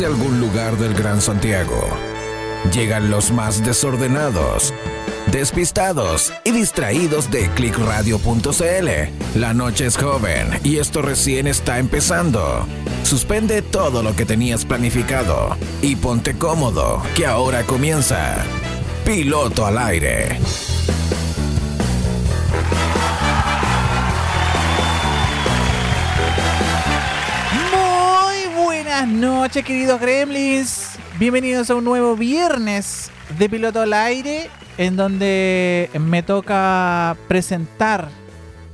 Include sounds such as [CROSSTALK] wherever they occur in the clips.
desde algún lugar del Gran Santiago. Llegan los más desordenados, despistados y distraídos de clickradio.cl. La noche es joven y esto recién está empezando. Suspende todo lo que tenías planificado y ponte cómodo, que ahora comienza. Piloto al aire. Noches, queridos gremlins. Bienvenidos a un nuevo viernes de Piloto al Aire, en donde me toca presentar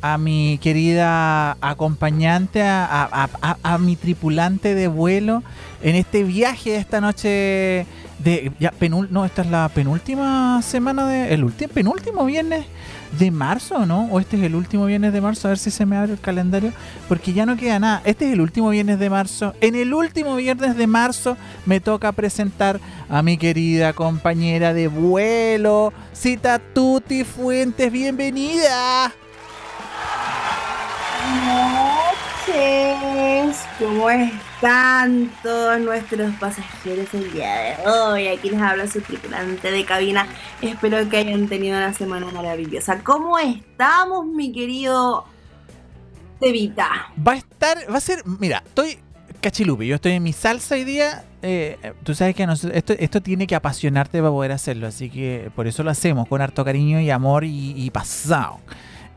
a mi querida acompañante, a, mi tripulante de vuelo en este viaje de esta noche de ya penul- no, esta es la penúltima semana de el último penúltimo viernes de marzo, ¿no? O este es el último viernes de marzo, a ver si se me abre el calendario, porque ya no queda nada. Este es el último viernes de marzo. En el último viernes de marzo me toca presentar a mi querida compañera de vuelo, Cita Tuti Fuentes, bienvenida. noches. ¿Cómo están todos nuestros pasajeros el día de hoy? Aquí les habla su tripulante de cabina. Espero que hayan tenido una semana maravillosa. ¿Cómo estamos, mi querido Tevita? Va a estar, va a ser, mira, estoy cachilupi, yo estoy en mi salsa hoy día. eh, tú sabes que esto, esto tiene que apasionarte para poder hacerlo, así que por eso lo hacemos con harto cariño y amor y pasado.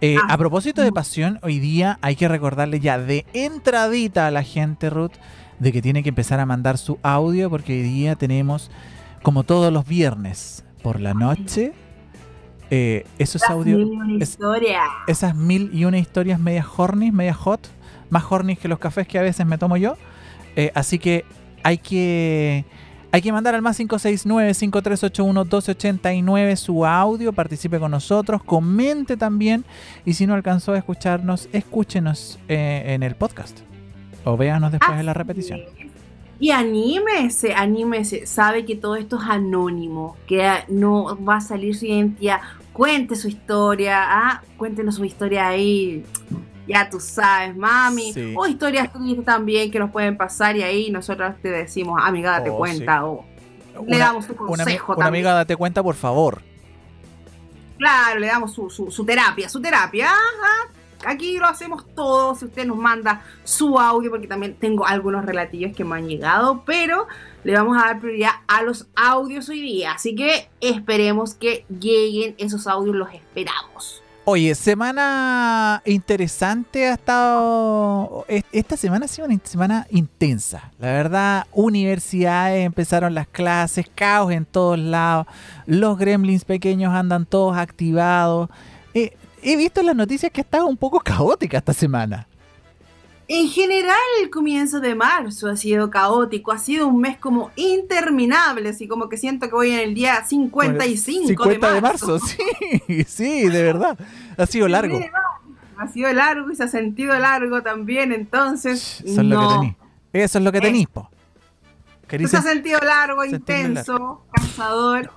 Eh, Ah. a propósito de pasión, hoy día hay que recordarle ya de entradita a la gente, Ruth, de que tiene que empezar a mandar su audio porque hoy día tenemos, como todos los viernes por la noche, eh, esos Las audios mil y una es- esas mil y una historias medias horny, medias hot, más horny que los cafés que a veces me tomo yo. Eh, así que hay que hay que mandar al más 569-5381-1289 su audio, participe con nosotros, comente también y si no alcanzó a escucharnos, escúchenos eh, en el podcast o véanos después en la repetición. es. Y anímese, anímese. Sabe que todo esto es anónimo, que ah, no va a salir su identidad. Cuente su historia, ah, cuéntenos su historia ahí. Ya tú sabes, mami. Sí. O historias tuyas también que nos pueden pasar y ahí nosotros te decimos, amiga, date Oh, cuenta. O le Una- damos un Una, ami- consejo una también. amiga, date cuenta, por favor. Claro, le damos su, su- su terapia, su terapia. Ajá. Aquí lo hacemos todo. Si usted nos manda su audio, porque también tengo algunos relatillos que me han llegado, pero le vamos a dar prioridad a los audios hoy día. Así que esperemos que lleguen esos audios, los esperamos. Oye, semana interesante ha estado. es- Esta semana ha sido una semana intensa. La verdad, universidades empezaron las clases, caos en todos lados. Los gremlins pequeños andan todos activados. Eh, he visto las noticias que ha estado un poco [LAUGHS] caótica esta semana. En general, el comienzo de marzo ha sido caótico, ha sido un mes como interminable, así como que siento que voy en el día 55 50 de marzo. [LAUGHS] sí, sí, de verdad. Ha sido largo. Ha sido largo y se ha sentido largo también, entonces. Eso es lo que no. tenéis. Eso es lo que Es- tenéis, po. Se ha sentido largo, intenso, cansador,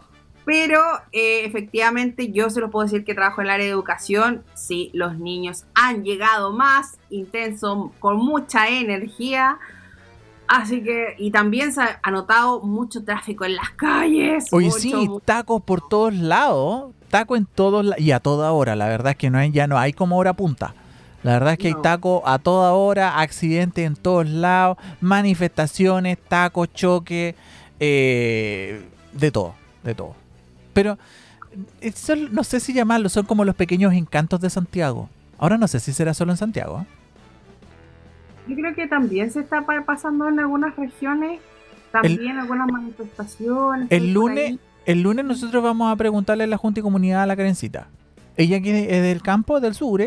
pero eh, efectivamente yo se los puedo decir que trabajo en el área de educación. Sí, los niños han llegado más intenso, con mucha energía. Así que, y también se ha notado mucho tráfico en las calles. Oye, mucho, sí, mucho- tacos por todos lados. Taco en todos lados. Y a toda hora. La verdad es que no hay, ya no hay como hora punta. La verdad es que hay No. taco a toda hora, accidentes en todos lados, manifestaciones, tacos, choque, eh, de todo, de todo. Pero eh, son- no sé si llamarlo, son como los pequeños encantos de Santiago. Ahora no sé si será solo en Santiago. ¿eh? Yo creo que también se está pa- pasando en algunas regiones, también algunas manifestaciones. El lunes, el lunes nosotros vamos a preguntarle a la Junta y Comunidad a la Karencita. Ella que es del campo, del sur,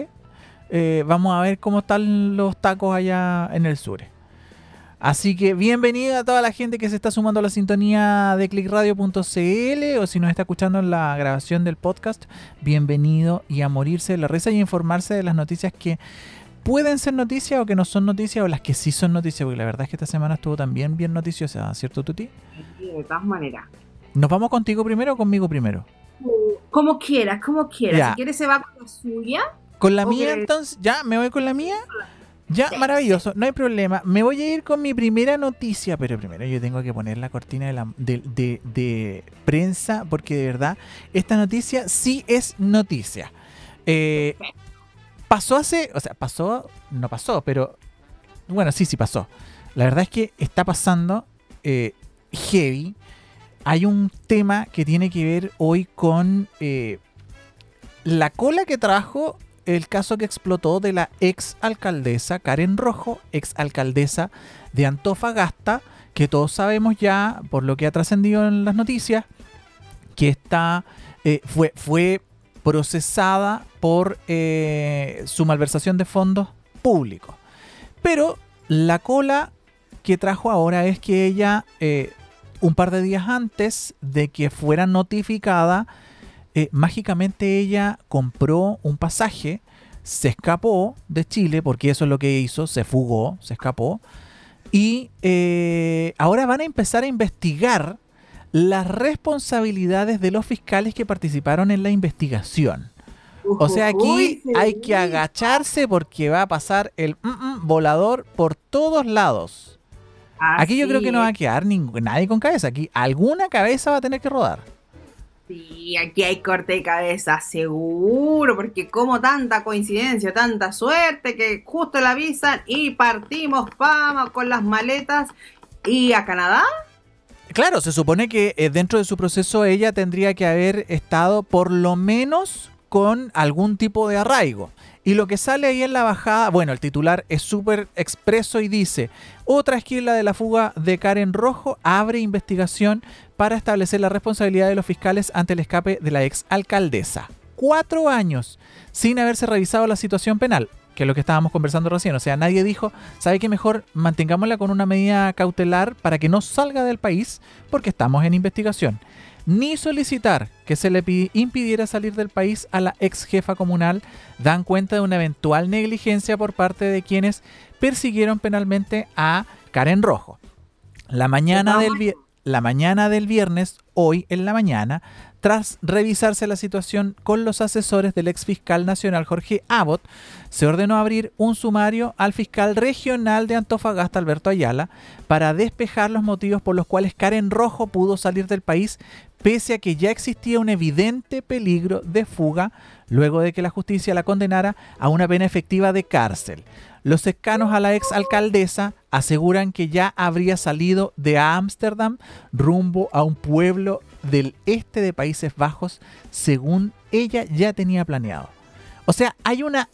eh, vamos a ver cómo están los tacos allá en el sur. Así que bienvenida a toda la gente que se está sumando a la sintonía de clickradio.cl o si nos está escuchando en la grabación del podcast, bienvenido y a morirse de la risa y informarse de las noticias que pueden ser noticias o que no son noticias o las que sí son noticias, porque la verdad es que esta semana estuvo también bien noticiosa, ¿cierto Tuti? Sí, de todas maneras. ¿Nos vamos contigo primero o conmigo primero? Como quieras, como quieras. Si quieres se va con la suya. Con la mía entonces, ya, me voy con la mía. Ya, maravilloso, no hay problema. Me voy a ir con mi primera noticia, pero primero yo tengo que poner la cortina de, la, de, de- de prensa porque de verdad esta noticia sí es noticia. Eh, pasó hace, o sea, pasó, no pasó, pero bueno, sí, sí pasó. La verdad es que está pasando eh, heavy. Hay un tema que tiene que ver hoy con eh, la cola que trajo el caso que explotó de la ex alcaldesa Karen Rojo, ex alcaldesa de Antofagasta, que todos sabemos ya, por lo que ha trascendido en las noticias, que está, eh, fue, fue procesada por eh, su malversación de fondos públicos. Pero la cola que trajo ahora es que ella, eh, un par de días antes de que fuera notificada, eh, mágicamente ella compró un pasaje, se escapó de Chile, porque eso es lo que hizo, se fugó, se escapó, y eh, ahora van a empezar a investigar las responsabilidades de los fiscales que participaron en la investigación. O sea, aquí Uy, hay que agacharse porque va a pasar el mm, mm, volador por todos lados. Aquí yo creo que no va a quedar nadie con cabeza. Aquí alguna cabeza va a tener que rodar. Sí, aquí hay corte de cabeza, seguro, porque como tanta coincidencia, tanta suerte, que justo la avisan y partimos, vamos, con las maletas y a Canadá. Claro, se supone que eh, dentro de su proceso ella tendría que haber estado por lo menos con algún tipo de arraigo. Y lo que sale ahí en la bajada, bueno, el titular es súper expreso y dice, otra esquila de la fuga de Karen Rojo abre investigación para establecer la responsabilidad de los fiscales ante el escape de la ex alcaldesa. Cuatro años sin haberse revisado la situación penal, que es lo que estábamos conversando recién. O sea, nadie dijo, ¿sabe qué mejor mantengámosla con una medida cautelar para que no salga del país? Porque estamos en investigación. Ni solicitar que se le pi- impidiera salir del país a la ex jefa comunal dan cuenta de una eventual negligencia por parte de quienes persiguieron penalmente a Karen Rojo. La mañana del, vi- la mañana del viernes, hoy en la mañana, tras revisarse la situación con los asesores del ex fiscal nacional Jorge Abbott, se ordenó abrir un sumario al fiscal regional de Antofagasta, Alberto Ayala, para despejar los motivos por los cuales Karen Rojo pudo salir del país, pese a que ya existía un evidente peligro de fuga luego de que la justicia la condenara a una pena efectiva de cárcel. Los cercanos a la ex alcaldesa aseguran que ya habría salido de Ámsterdam rumbo a un pueblo del este de Países Bajos, según ella ya tenía planeado. O sea, hay una.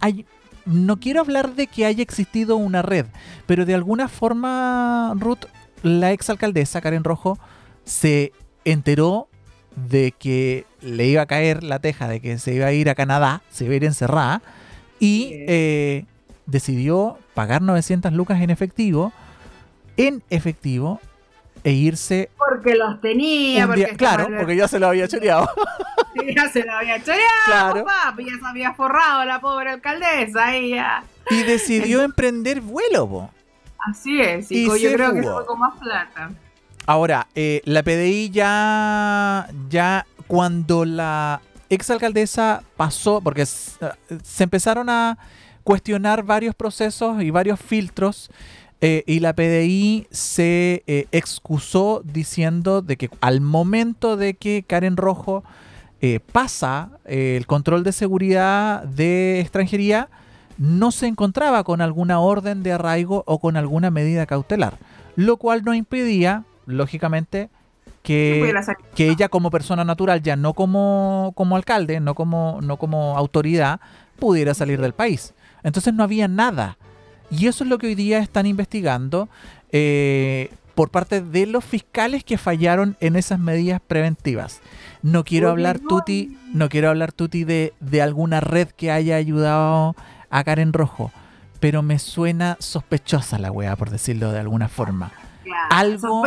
No quiero hablar de que haya existido una red, pero de alguna forma, Ruth, la ex alcaldesa Karen Rojo se enteró de que le iba a caer la teja, de que se iba a ir a Canadá, se iba a ir encerrada, y eh, decidió pagar 900 lucas en efectivo, en efectivo, e irse Porque los tenía, porque día- claro, porque ya se lo había choreado. [LAUGHS] ya se lo había choreado, Claro. papi, ya se había forrado la pobre alcaldesa, ella. y decidió emprender vuelo, po. Así es, Y y yo creo que fugó. fue con más plata. Ahora, eh, la PDI ya, ya cuando la exalcaldesa pasó, porque eh, se empezaron a cuestionar varios procesos y varios filtros, eh, y la PDI se excusó diciendo de que al momento de que Karen Rojo pasa el control de seguridad de extranjería, no se encontraba con alguna orden de arraigo o con alguna medida cautelar, lo cual no impedía, lógicamente, Que que, ella como persona natural, ya no como, como alcalde, no como, no como autoridad, pudiera salir del país. Entonces no había nada. Y eso es lo que hoy día están investigando eh, por parte de los fiscales que fallaron en esas medidas preventivas. No quiero hablar. Tuti, no quiero hablar, Tuti, de, de alguna red que haya ayudado a Karen Rojo, pero me suena sospechosa la wea, por decirlo de alguna forma. Claro, Algo.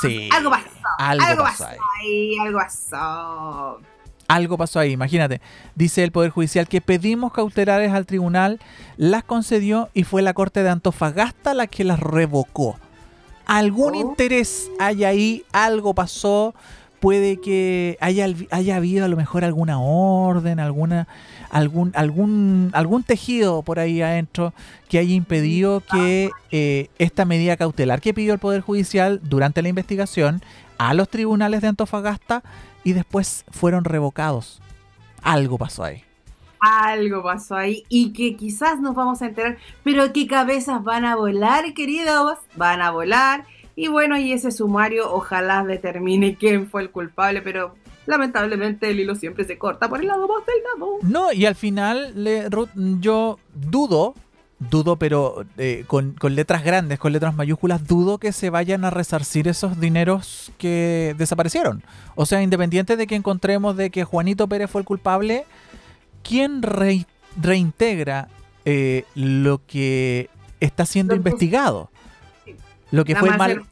Sí, algo pasó, algo algo, pasó pasó ahí. ahí, algo pasó. Algo pasó ahí, imagínate. Dice el Poder Judicial que pedimos cautelares al tribunal, las concedió y fue la Corte de Antofagasta la que las revocó. Algún Oh. interés hay ahí, algo pasó, puede que haya, haya habido a lo mejor alguna orden, alguna, algún, algún, algún tejido por ahí adentro que haya impedido que eh, esta medida cautelar que pidió el Poder Judicial durante la investigación a los tribunales de Antofagasta y después fueron revocados. Algo pasó ahí. Algo pasó ahí y que quizás nos vamos a enterar, pero qué cabezas van a volar, queridos, van a volar. Y bueno, y ese sumario ojalá determine quién fue el culpable, pero lamentablemente el hilo siempre se corta por el lado más delgado. No, y al final le, yo dudo, dudo, pero eh, con, con, letras grandes, con letras mayúsculas, dudo que se vayan a resarcir esos dineros que desaparecieron. O sea, independiente de que encontremos de que Juanito Pérez fue el culpable, ¿quién reintegra eh, lo que está siendo investigado? Lo que fue mal...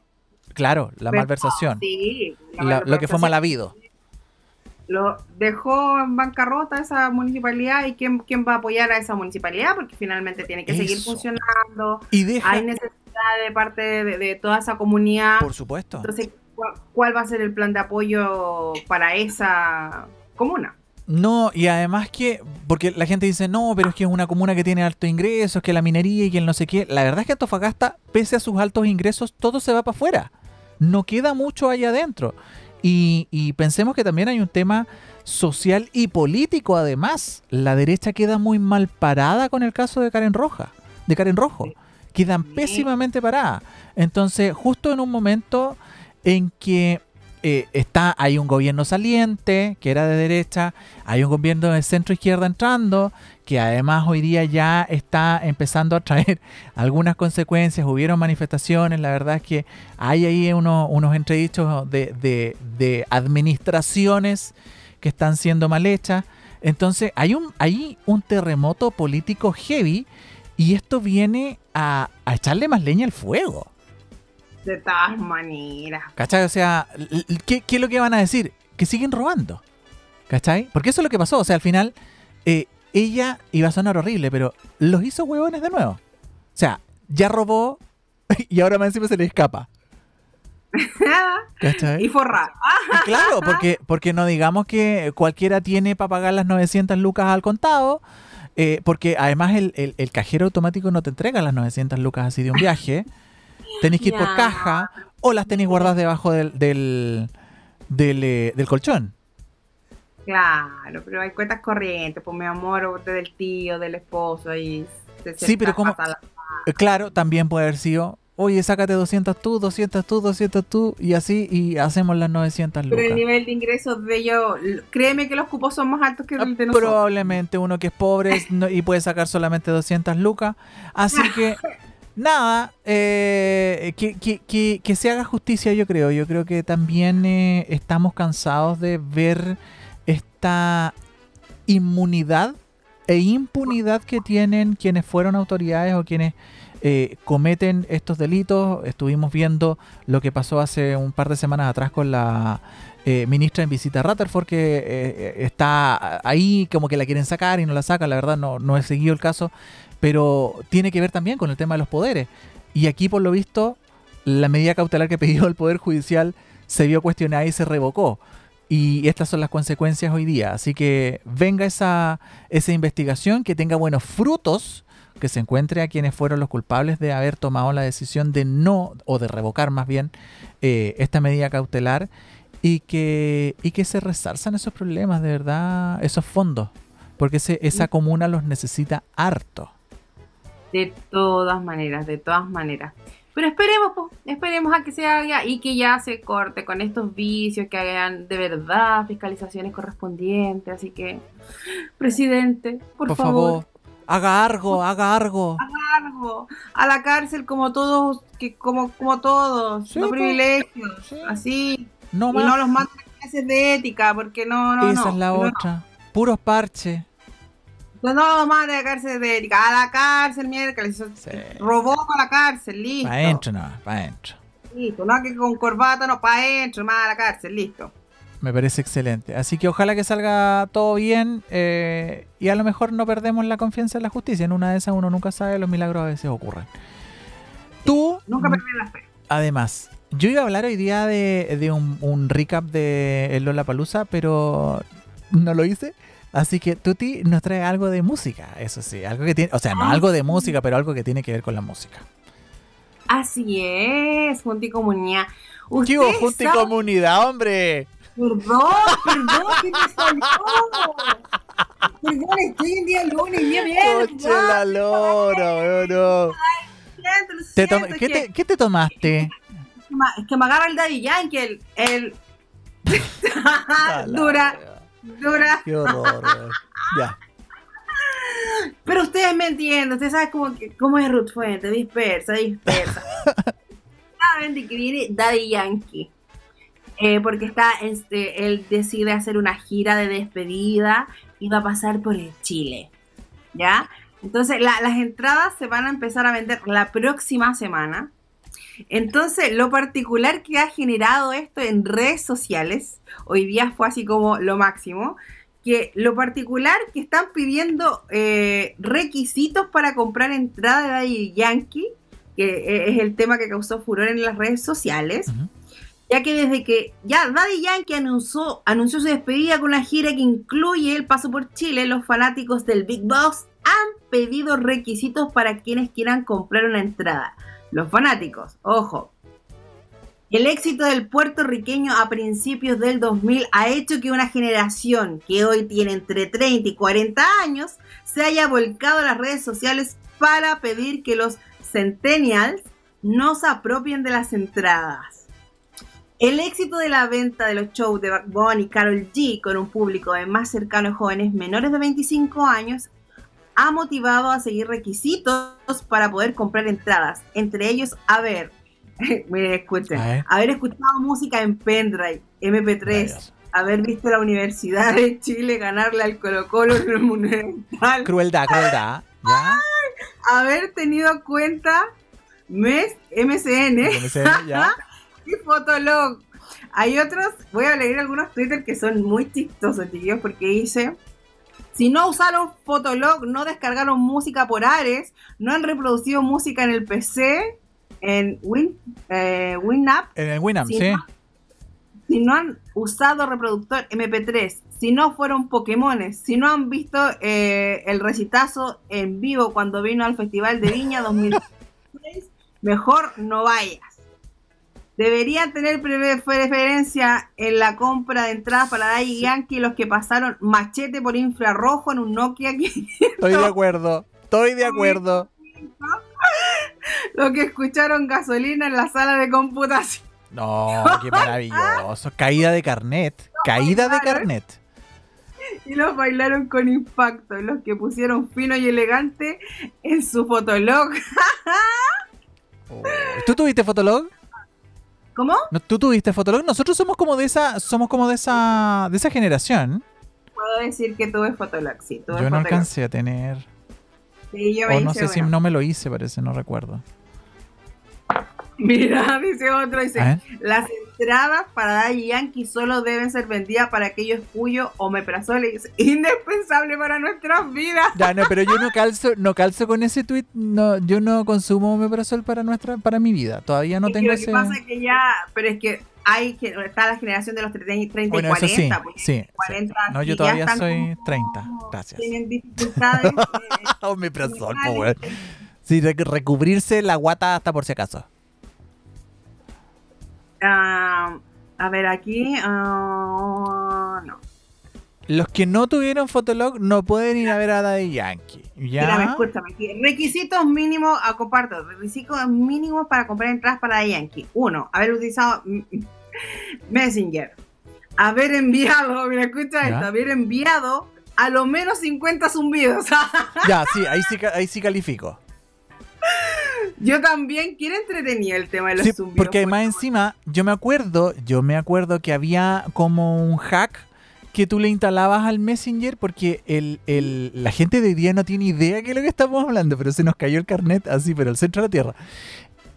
Claro, la malversación. Sí, lo que fue mal habido lo dejó en bancarrota esa municipalidad y quién, quién va a apoyar a esa municipalidad porque finalmente tiene que seguir funcionando. Y Hay necesidad de parte de, toda esa comunidad. Por supuesto. Entonces, ¿cuál, va a ser el plan de apoyo para esa comuna? No, y además que, porque la gente dice, no, pero es que es una comuna que tiene altos ingresos, que la minería y que el no sé qué. La verdad es que Antofagasta, pese a sus altos ingresos, todo se va para afuera. No queda mucho allá adentro. Y, pensemos que también hay un tema social y político además. La derecha queda muy mal parada con el caso de Karen Roja, de Karen Rojo. Quedan pésimamente parada. Entonces, justo en un momento en que eh, está, hay un gobierno saliente, que era de derecha, hay un gobierno de centro izquierda entrando, que además hoy día ya está empezando a traer [LAUGHS] algunas consecuencias, hubieron manifestaciones, la verdad es que hay ahí unos entredichos de, de, administraciones que están siendo mal hechas. Entonces hay un, hay un terremoto político heavy y esto viene a, a echarle más leña al fuego. De todas maneras. ¿Cachai? O sea, ¿qué, es lo que van a decir? Que siguen robando. ¿Cachai? Porque eso es lo que pasó. O sea, al final, eh, ella iba a sonar horrible, pero los hizo huevones de nuevo. O sea, ya robó [LAUGHS] y ahora más encima se le escapa. [LAUGHS] ¿Cachai? Y forrar. claro, porque, porque no digamos que cualquiera tiene para pagar las 900 lucas al contado. Eh, porque además el, el, cajero automático no te entrega las 900 lucas así de un viaje. [LAUGHS] Tenéis que ir por caja o las tenéis guardadas debajo del, del, eh, del, colchón. Claro, pero hay cuentas corrientes, pues mi amor, del tío, del esposo, y Sí, pero como... Eh, claro, también puede haber sido, oye, sácate 200 tú, 200 tú, 200 tú, y así, y hacemos las 900 lucas. Pero el nivel de ingresos de ellos, créeme que los cupos son más altos que el de nosotros. Probablemente uno que es pobre y puede sacar solamente 200 lucas, así que [LAUGHS] nada, eh, que, se haga justicia, yo creo. Yo creo que también eh, estamos cansados de ver esta inmunidad e impunidad que tienen quienes fueron autoridades o quienes eh, cometen estos delitos. Estuvimos viendo lo que pasó hace un par de semanas atrás con la ministra en visita a Rutherford, que está ahí como que la quieren sacar y no la sacan. La verdad no, no he seguido el caso, pero tiene que ver también con el tema de los poderes. Y aquí, por lo visto, la medida cautelar que pidió el Poder Judicial se vio cuestionada y se revocó. Y estas son las consecuencias hoy día. Así que venga esa, esa investigación, que tenga buenos frutos, que se encuentre a quienes fueron los culpables de haber tomado la decisión de no, o de revocar más bien, eh, esta medida cautelar y que, y que se resalzan esos problemas, de verdad, esos fondos, porque esa comuna los necesita harto. De todas maneras, de todas maneras. Pero esperemos, pues, esperemos a que se haga y que ya se corte con estos vicios, que hagan de verdad fiscalizaciones correspondientes. Así que, presidente, por, favor, haga algo, haga algo. Haga algo. A la cárcel como todos, que como, como todos, no pues. privilegios, así. No y no los manden clases de ética, porque no, no, Esa es la otra. Puros parches. No, no, madre, a la cárcel de a la cárcel miércoles. Robó a la cárcel, listo. Para adentro, no, para adentro. Listo, no que con corbata, no, para adentro, más a la cárcel, listo. Me parece excelente. Así que ojalá que salga todo bien eh, y a lo mejor no perdemos la confianza en la justicia. En una de esas uno nunca sabe, los milagros a veces ocurren. Tú. Nunca perdí la fe. Además, Yo iba a hablar hoy día de, de un, un recap de Lola Palusa, pero no lo hice. Así que Tuti nos trae algo de música, eso sí, algo que tiene, o sea, no Ah, algo de sí. música, pero algo que tiene que ver con la música. Así es, Junta y Comunidad. ¿Qué hubo, Junta y saben- comunidad, hombre? Perdón, perdón, que me salió. Perdón, estoy en día lunes, día viernes. Coche la lora, no. Te ¿qué, que- te, qué te tomaste? Es que ma- es que me agarra el Daddy Yankee, el. el... [LAUGHS] dura, dura. Qué horror. Ya. Pero ustedes me entienden, ustedes saben cómo, es Ruth Fuente, dispersa, dispersa. Saben de que viene Daddy Yankee. Eh, porque está, este, él decide hacer una gira de despedida y va a pasar por el Chile. ¿Ya? Entonces la- las entradas se van a empezar a vender la próxima semana. Entonces, lo particular que ha generado esto en redes sociales, hoy día fue así como lo máximo, que lo particular que están pidiendo eh, requisitos para comprar entrada de Daddy Yankee, que eh, es el tema que causó furor en las redes sociales, ya que desde que ya Daddy Yankee anunció, anunció su despedida con una gira que incluye el paso por Chile, los fanáticos del Big Boss han pedido requisitos para quienes quieran comprar una entrada. Los fanáticos, ojo. El éxito del puertorriqueño a principios del 2000 ha hecho que una generación que hoy tiene entre 30 y 40 años se haya volcado a las redes sociales para pedir que los centennials no se apropien de las entradas. El éxito de la venta de los shows de Backbone y Carol G con un público de más cercano a jóvenes menores de 25 años ha motivado a seguir requisitos para poder comprar entradas. Entre ellos, haber, [LAUGHS] miren, escuchen, haber escuchado música en pendrive, MP3, Rayos. haber visto la Universidad de Chile ganarle al Colo Colo en el Monumental, Crueldad, crueldad. ¿Ya? haber tenido cuenta MES, MCN MCN, ¿Ya? [LAUGHS] y Fotolog. Hay otros, voy a leer algunos Twitter que son muy chistosos, chiquillos, porque dice, si no usaron Fotolog, no descargaron música por Ares, no han reproducido música en el PC, en Win, eh, Winamp, En el Winamp, Sí, sí. ¿no? si no han usado reproductor MP3, si no fueron Pokémones, si no han visto eh, el recitazo en vivo cuando vino al Festival de Viña 2006, mejor no vayas. Deberían tener pre- preferencia en la compra de entradas para Daddy Yankee los que pasaron machete por infrarrojo en un Nokia [LAUGHS] 500, Estoy de acuerdo. Estoy de acuerdo. [LAUGHS] los que escucharon gasolina en la sala de computación. No, qué maravilloso. Caída de carnet. [LAUGHS] Caída de carnet. y los bailaron con impacto, los que pusieron fino y elegante en su fotolog. Oh. ¿Tú tuviste Fotolog? ¿Cómo? ¿No- ¿Tú tuviste Fotolog? Nosotros somos como de esa, somos como de esa, de esa generación. Puedo decir que tuve fotolog, sí, tuve Yo no alcancé a tener. Sí, yo me O no sé si no me lo hice, parece, no recuerdo. Mira, dice otro, dice, ver. Entradas para Daddy Yankee solo deben ser vendidas para aquellos cuyo omeprazol es indispensable para nuestras vidas. Ya, no, pero yo no calzo, no calzo con ese tweet. No, yo no consumo omeprazol para nuestra, para mi vida. Todavía no Es que tengo lo que pasa es que ya, pero es que hay que está la generación de los 30, 30 Bueno, y eso 40, sí, porque sí, sí. 40 No, sí yo todavía soy como- 30. Gracias. Tienen dificultades. [LAUGHS] Omeprazol, weón. Sí, rec- recubrirse la guata hasta por si acaso. Ah, a ver, aquí. ah, no. Los que no tuvieron Fotolog no pueden ir a ver a Daddy Yankee. ¿Ya? escúchame. Requisitos mínimos, a comparto. Requisitos mínimos para comprar entradas para Yankee. Uno, haber utilizado [LAUGHS] Messenger. Haber enviado, [LAUGHS] mira, escucha ¿Ya? esto. Haber enviado a lo menos 50 zumbidos. [LAUGHS] Ya, sí, ahí sí, ahí sí califico. Yo también quiero entretenido el tema de los Sí, zumbidos. porque además encima, yo me acuerdo, yo me acuerdo que había como un hack que tú le instalabas al Messenger porque el, el- la gente de hoy día no tiene idea de qué es lo que estamos hablando, pero se nos cayó el carnet así, pero al centro de la Tierra.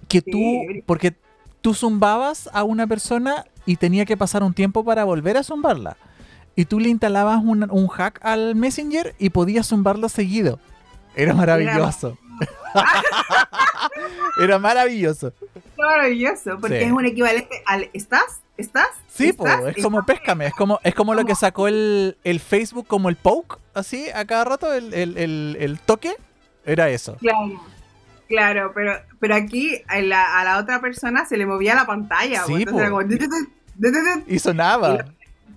Que Sí. tú, porque tú zumbabas a una persona y tenía que pasar un tiempo para volver a zumbarla. Y tú le instalabas un, un hack al Messenger y podías zumbarlo seguido. Era maravilloso. Era [LAUGHS] [LAUGHS] maravilloso. maravilloso, porque Sí. es un equivalente al ¿estás? ¿Estás? Sí, po, ¿Estás? es como péscame, es como, es como lo que sacó el, el Facebook como el poke, así, a cada rato, el, el, el, toque, era eso. Claro, claro, pero, pero aquí a la, a la otra persona se le movía la pantalla. Sí, entonces era. Y sonaba.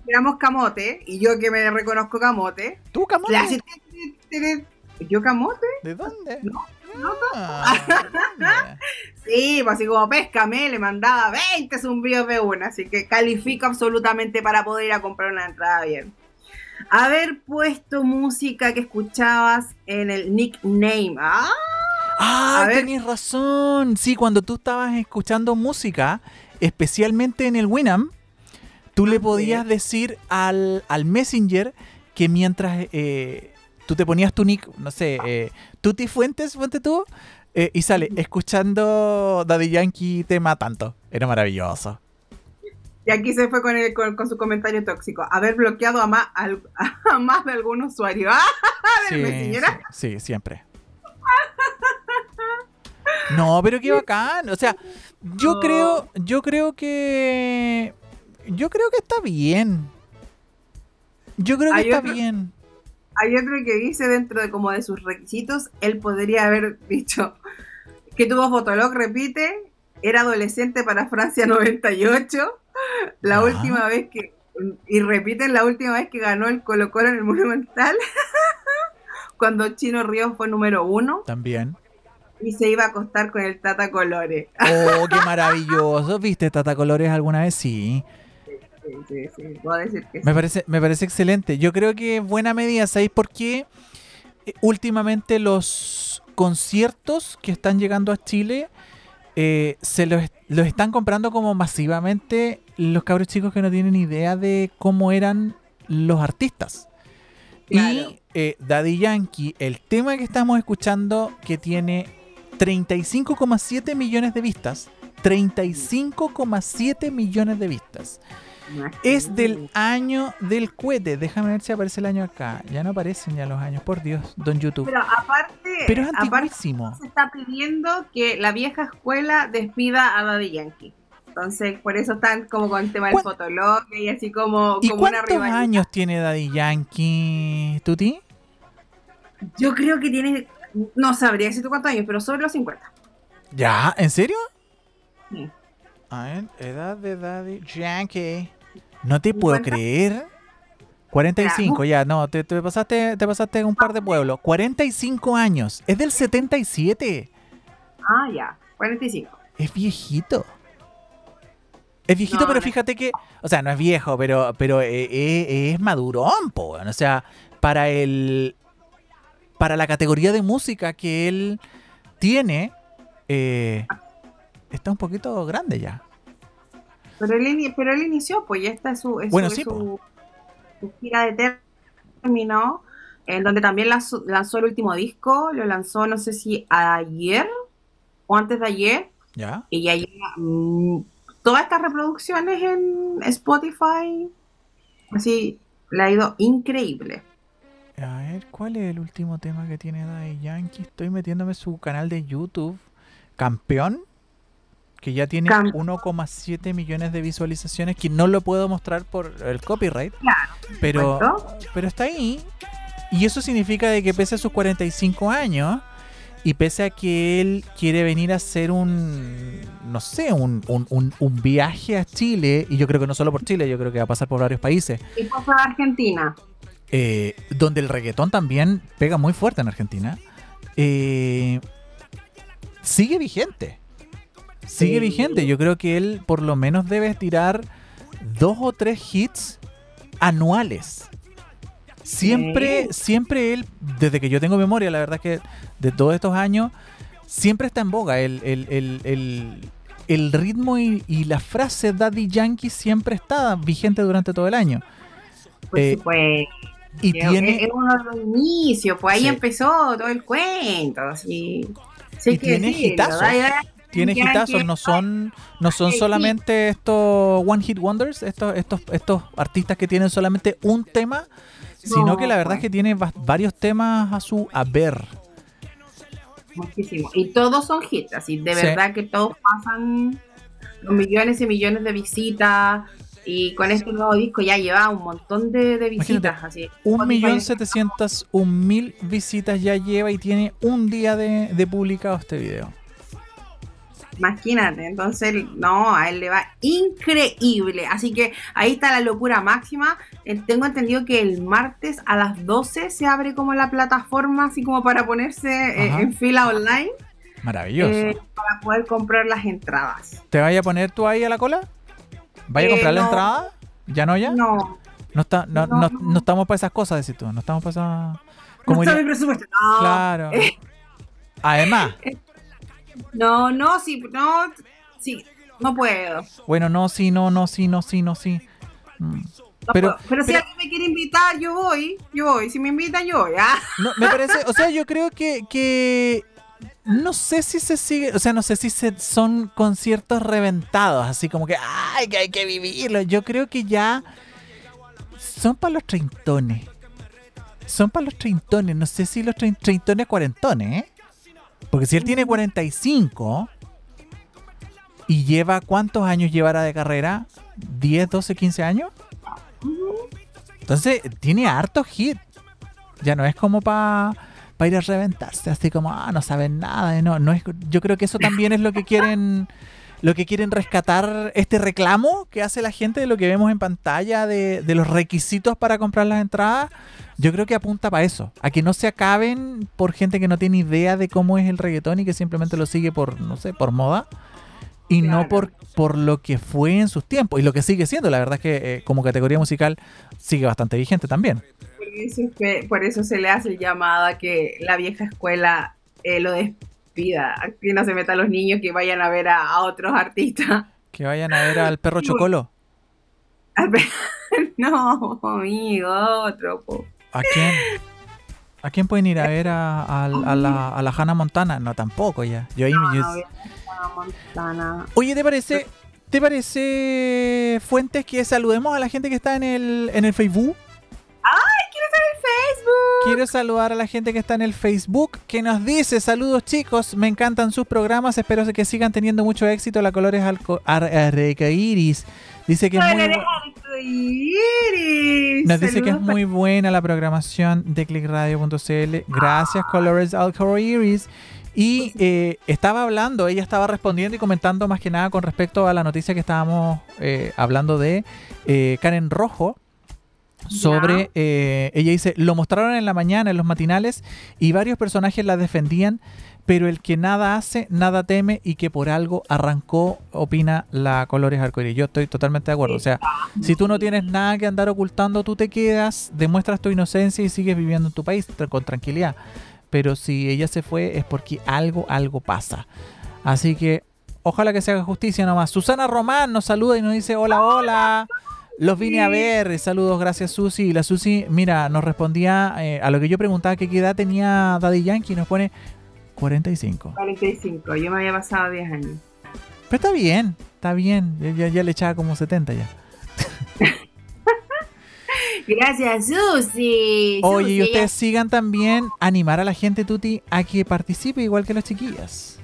Éramos camote, y yo que me reconozco camote, ¿Tú, Camote? ¿Yo camote? ¿De dónde? No, Ah. [LAUGHS] Sí, pues así como péscame, le mandaba 20 zumbidos de una, así que califico absolutamente para poder ir a comprar una entrada bien. Haber puesto música que escuchabas en el nickname. ¡Ah! Ah, tenés razón. Sí, cuando tú estabas escuchando música, especialmente en el Winamp, tú le Ah, podías decir al, al Messenger que mientras eh, tú te ponías tu nick, no sé, eh, Tuti Fuentes, ponte tú, eh, y sale escuchando Daddy Yankee tema tanto. Era maravilloso. Y aquí se fue con, el- con, con su comentario tóxico. Haber bloqueado a más, [LAUGHS] a más de algún usuario. [LAUGHS] ¡Ah! Sí, Del sí, sí, siempre. No, pero qué bacán. O sea, yo No. creo, yo creo que, yo creo que está bien. Yo creo que está otro- bien. Hay otro que dice dentro de como de sus requisitos, él podría haber dicho que tuvo Fotolog, repite, era adolescente para Francia 98, la última vez que, y repiten la última vez que ganó el Colo Colo en el Monumental, [LAUGHS] cuando Chino Ríos fue número uno También. y se iba a acostar con el Tata Colores. Oh, qué maravilloso. ¿Viste Tata Colores alguna vez? Sí. Sí, sí, sí, puedo decir que sí. Me parece, me parece excelente. Yo creo que es buena medida, ¿sabéis por qué? Eh, Últimamente los conciertos que están llegando a Chile eh, se los, los están comprando como masivamente los cabros chicos que no tienen idea de cómo eran los artistas. Claro. Y eh, Daddy Yankee, el tema que estamos escuchando que tiene 35,7 millones de vistas, 35,7 millones de vistas. Es del año del cohete. Déjame ver si aparece el año acá. Ya no aparecen ya los años, por Dios, don YouTube. Pero aparte, Pero es aparte se está pidiendo que la vieja escuela despida a Daddy Yankee. Entonces, por eso están como con el tema del ¿Cuán- fotolog y así como, ¿Y como una cuántos años tiene Daddy Yankee, Tuti? Yo creo que tiene, no sabría decirte cuántos años, pero sobre los 50. ¿Ya? ¿En serio? Sí. A ver, edad de Daddy Yankee. No te puedo 50. creer. 45, ya, no, te, te pasaste, te pasaste un par de pueblos. 45 años. Es del 77. Ah, ya, 45. Es viejito. Es viejito, No, pero no. fíjate que, o sea, no es viejo, pero, pero eh, eh, es madurón, po. O sea, para el, para la categoría de música que él tiene, eh, está un poquito grande ya. Pero él, ini- pero él inició, pues ya está su, es Bueno, su, sí, es su, su gira de término, en donde también lanzó, lanzó el último disco, lo lanzó no sé si ayer o antes de ayer, ¿Ya? y ya lleva mm, todas estas reproducciones en Spotify, así, le ha ido increíble. A ver, ¿cuál es el último tema que tiene Daddy Yankee? Estoy metiéndome en su canal de YouTube. Campeón. Que ya tiene Cam- 1,7 millones de visualizaciones. Que no lo puedo mostrar por el copyright. Claro, Pero, pero está ahí. Y eso significa de que pese a sus 45 años. Y pese a que él quiere venir a hacer un, no sé, un, un- un- un viaje a Chile, y yo creo que no solo por Chile, yo creo que va a pasar por varios países, Y a Argentina. eh, donde el reggaetón también pega muy fuerte en Argentina, eh, sigue vigente. Sigue vigente. Yo creo que él por lo menos debe tirar dos o tres hits anuales. Siempre, siempre él, desde que yo tengo memoria, la verdad es que de todos estos años, siempre está en boga. El, el- el- el- ritmo y, y la frase Daddy Yankee siempre está vigente durante todo el año. Pues, Eh, pues Y es, tiene, es uno de los inicios, pues ahí Sí. empezó todo el cuento. Así, Sí, hay Y tiene hitazos. Tiene hitazos, no son, no son solamente estos One Hit Wonders, estos, estos, estos artistas que tienen solamente un tema, sino No, que la verdad es que tiene va- varios temas a su haber. muchísimo. Y todos son hits, así, de Sí. verdad que todos pasan los millones y millones de visitas. Y con este nuevo disco ya lleva un montón de, de visitas, así. Un millón setecientos un mil visitas ya lleva y tiene un día de, de publicado este video. Imagínate, entonces, no, a él le va increíble. Así que ahí está la locura máxima. Eh, tengo entendido que el martes a las 12 se abre como la plataforma, así como para ponerse eh, en fila online, Maravilloso. eh, para poder comprar las entradas. ¿Te vaya a poner tú ahí a la cola? ¿Vaya a comprar la entrada? ¿Ya no ya? No, No, está, no, No, no- estamos para esas cosas, decís tú. No estamos para esas... no está iría- mi presupuesto. No, Claro. Además, [LAUGHS] no, no, sí, no, sí, no puedo. bueno, no, sí, no, no, sí, no, sí, no, sí. Mm. no Pero- pero si alguien me quiere invitar, yo voy, yo voy. Si me invitan, yo voy. Ah, No, me parece, o sea, yo creo que, que no sé si se sigue, o sea, no sé si se, son conciertos reventados, así como que, ay, que hay que vivirlo. Yo creo que ya son para los treintones. Son para los treintones, no sé si los trein- treintones cuarentones, ¿eh? Porque si él tiene 45 y lleva, ¿cuántos años llevará de carrera? ¿10, 12, 15 años? Entonces, tiene harto hit. Ya no es como para ir a reventarse, así como, ah, no saben nada. No, no es, yo creo que eso también es lo que quieren lo que quieren rescatar este reclamo que hace la gente de lo que vemos en pantalla de, de los requisitos para comprar las entradas. Yo creo que apunta para eso, a que no se acaben por gente que no tiene idea de cómo es el reggaetón y que simplemente lo sigue por, no sé, por moda y no por, por lo que fue en sus tiempos y lo que sigue siendo. La verdad es que eh, como categoría musical sigue bastante vigente también. Por eso, por se le hace el llamado a que la vieja escuela eh, lo despida, a que no se meta a los niños que vayan a ver a, a otros artistas. Que vayan a ver al perro Chocolo. [LAUGHS] no, amigo, otro. po. ¿A quién? ¿A quién pueden ir a ver a, a la, a la Hannah Montana? No, tampoco ya. Yo ahí me- Ah, Hannah Montana. Oye, ¿te parece, ¿te parece, Fuentes, que saludemos a la gente que está en el, en el Facebook? ¡Quiero Facebook! Saludar a la gente que está en el Facebook, que nos dice, saludos chicos, me encantan sus programas, espero que sigan teniendo mucho éxito. La Colores Alco- Ar- Arcoiris dice que es muy Iris. Nos dice que es muy buena la programación de clickradio.cl. Gracias, Colores Alcoiris. Y eh, estaba hablando, ella estaba respondiendo y comentando más que nada con respecto a la noticia que estábamos eh, hablando de eh, Karen Rojo. Sobre, eh, ella dice, lo mostraron en la mañana, en los matinales, y varios personajes la defendían, pero el que nada hace, nada teme, y que por algo arrancó, opina la Colores Arcoíris. Yo estoy totalmente de acuerdo. O sea, si tú no tienes nada que andar ocultando, tú te quedas, demuestras tu inocencia y sigues viviendo en tu país con tranquilidad. Pero si ella se fue es porque algo, algo pasa. Así que ojalá que se haga justicia nomás. Susana Román nos saluda y nos dice hola, hola. Los vine a ver, saludos, gracias Susi. Y la Susi, mira, nos respondía eh, a lo que yo preguntaba que qué edad tenía Daddy Yankee y nos pone 45. 45, yo me había pasado 10 años. Pero está bien, está bien. Ya, ya- ya le echaba como 70 ya. [LAUGHS] Gracias, Susi. Oye, y ustedes sigan también animar a la gente, Tuti, a que participe igual que las chiquillas.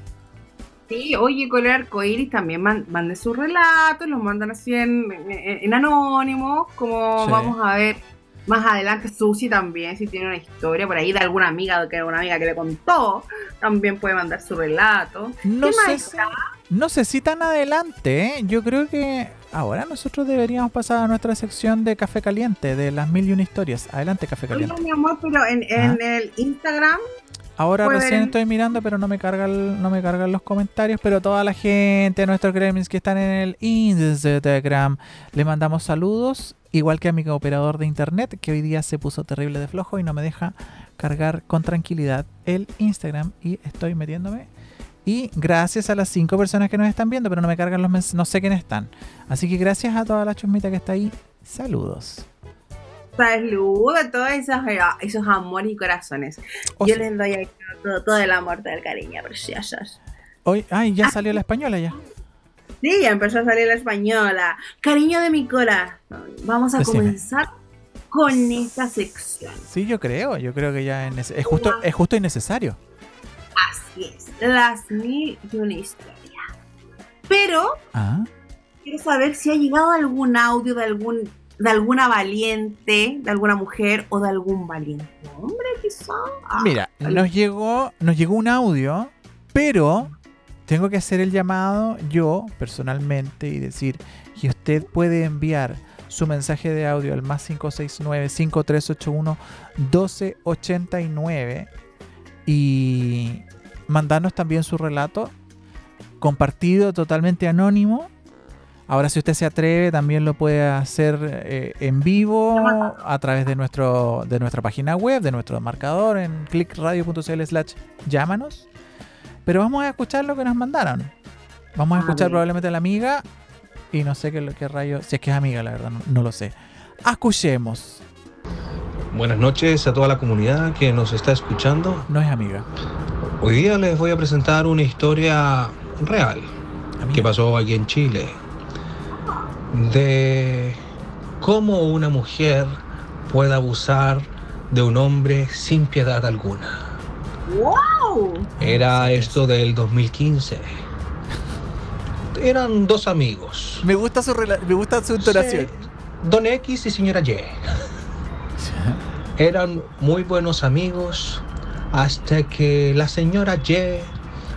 Sí, oye, con el también man- manden sus relatos, los mandan así en, en, en anónimo, como Sí. vamos a ver más adelante. Susi también, si tiene una historia por ahí de alguna amiga, que alguna amiga que le contó, también puede mandar su relato. No ¿Qué sé, si- no sé si tan adelante, ¿eh? yo creo que ahora nosotros deberíamos pasar a nuestra sección de Café Caliente, de las mil y una historias. Adelante, Café Caliente. mi amor, pero en, en el Instagram, Ahora pueden- recién estoy mirando, pero no me cargan, no me cargan los comentarios. Pero toda la gente, nuestros gremlins que están en el Instagram, le mandamos saludos. Igual que a mi operador de internet, que hoy día se puso terrible de flojo y no me deja cargar con tranquilidad el Instagram. Y estoy metiéndome. Y gracias a las cinco personas que nos están viendo, pero no me cargan los mensajes, no sé quiénes están. Así que gracias a toda la chusmita que está ahí. Saludos. Saludo a todos esos, eh, esos amores y corazones. Oh, Yo sí. les doy todo, todo el amor, todo el cariño, preciosos. Hoy, ay, ya salió la española ya. Sí, ya empezó a salir la española. Cariño de mi corazón. Vamos a Decime. comenzar con esta sección. Sí, yo creo, yo creo que ya es, es justo, es justo y necesario. Así es, las mil y una historia. Pero Ah, quiero saber si ha llegado algún audio de algún de alguna valiente, de alguna mujer o de algún valiente hombre, quizá. Ah, Mira, nos llegó, nos llegó un audio, pero tengo que hacer el llamado yo personalmente y decir que usted puede enviar su mensaje de audio al más 569-5381-1289 y mandarnos también su relato compartido totalmente anónimo. Ahora si usted se atreve también lo puede hacer eh, en vivo a través de, nuestro, de nuestra página web, de nuestro marcador en clickradio.cl slash llámanos. Pero vamos a escuchar lo que nos mandaron. Vamos a A escuchar probablemente a la amiga y no sé qué, qué rayo, si es que es amiga, la verdad, no, no lo sé. Escuchemos. Buenas noches a toda la comunidad que nos está escuchando. No es amiga. Hoy día les voy a presentar una historia real amiga. que pasó aquí en Chile. De cómo una mujer puede abusar de un hombre sin piedad alguna. ¡Wow! Era esto del 2015. Eran dos amigos. Me gusta su, me gusta su entonación. Sí, Don X y señora Y. [LAUGHS] Eran muy buenos amigos hasta que la señora Y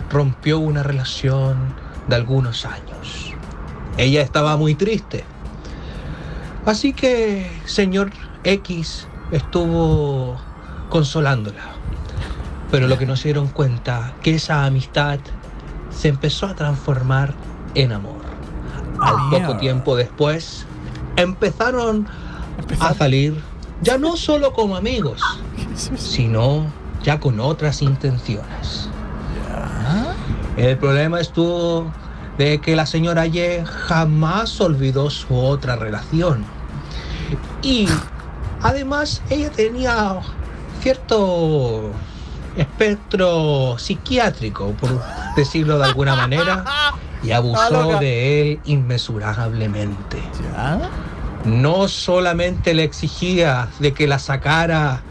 rompió una relación de algunos años. Ella estaba muy triste. Así que señor X estuvo consolándola. Pero lo que no se dieron cuenta que esa amistad se empezó a transformar en amor. Al poco tiempo después empezaron a salir ya no solo como amigos, sino ya con otras intenciones. El problema estuvo de que la señora Y jamás olvidó su otra relación. Y además ella tenía cierto espectro psiquiátrico, por decirlo de alguna manera, y [LAUGHS] abusó de él inmesurablemente. No solamente le exigía de que la sacara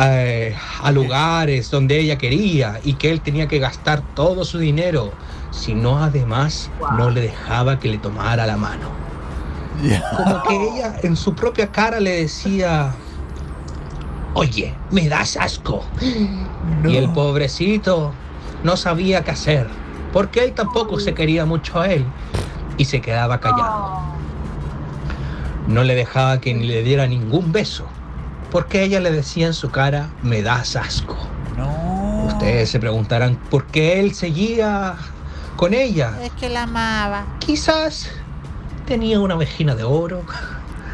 eh, a lugares donde ella quería y que él tenía que gastar todo su dinero, sino además no le dejaba que le tomara la mano. Ya. Como que ella en su propia cara le decía, oye, me das asco. Y el pobrecito no sabía qué hacer, porque él tampoco se quería mucho a él y se quedaba callado. No le dejaba que ni le diera ningún beso, porque ella le decía en su cara, me das asco. No. Ustedes se preguntarán por qué él seguía con ella. Es que la amaba. Quizás tenía una vagina de oro.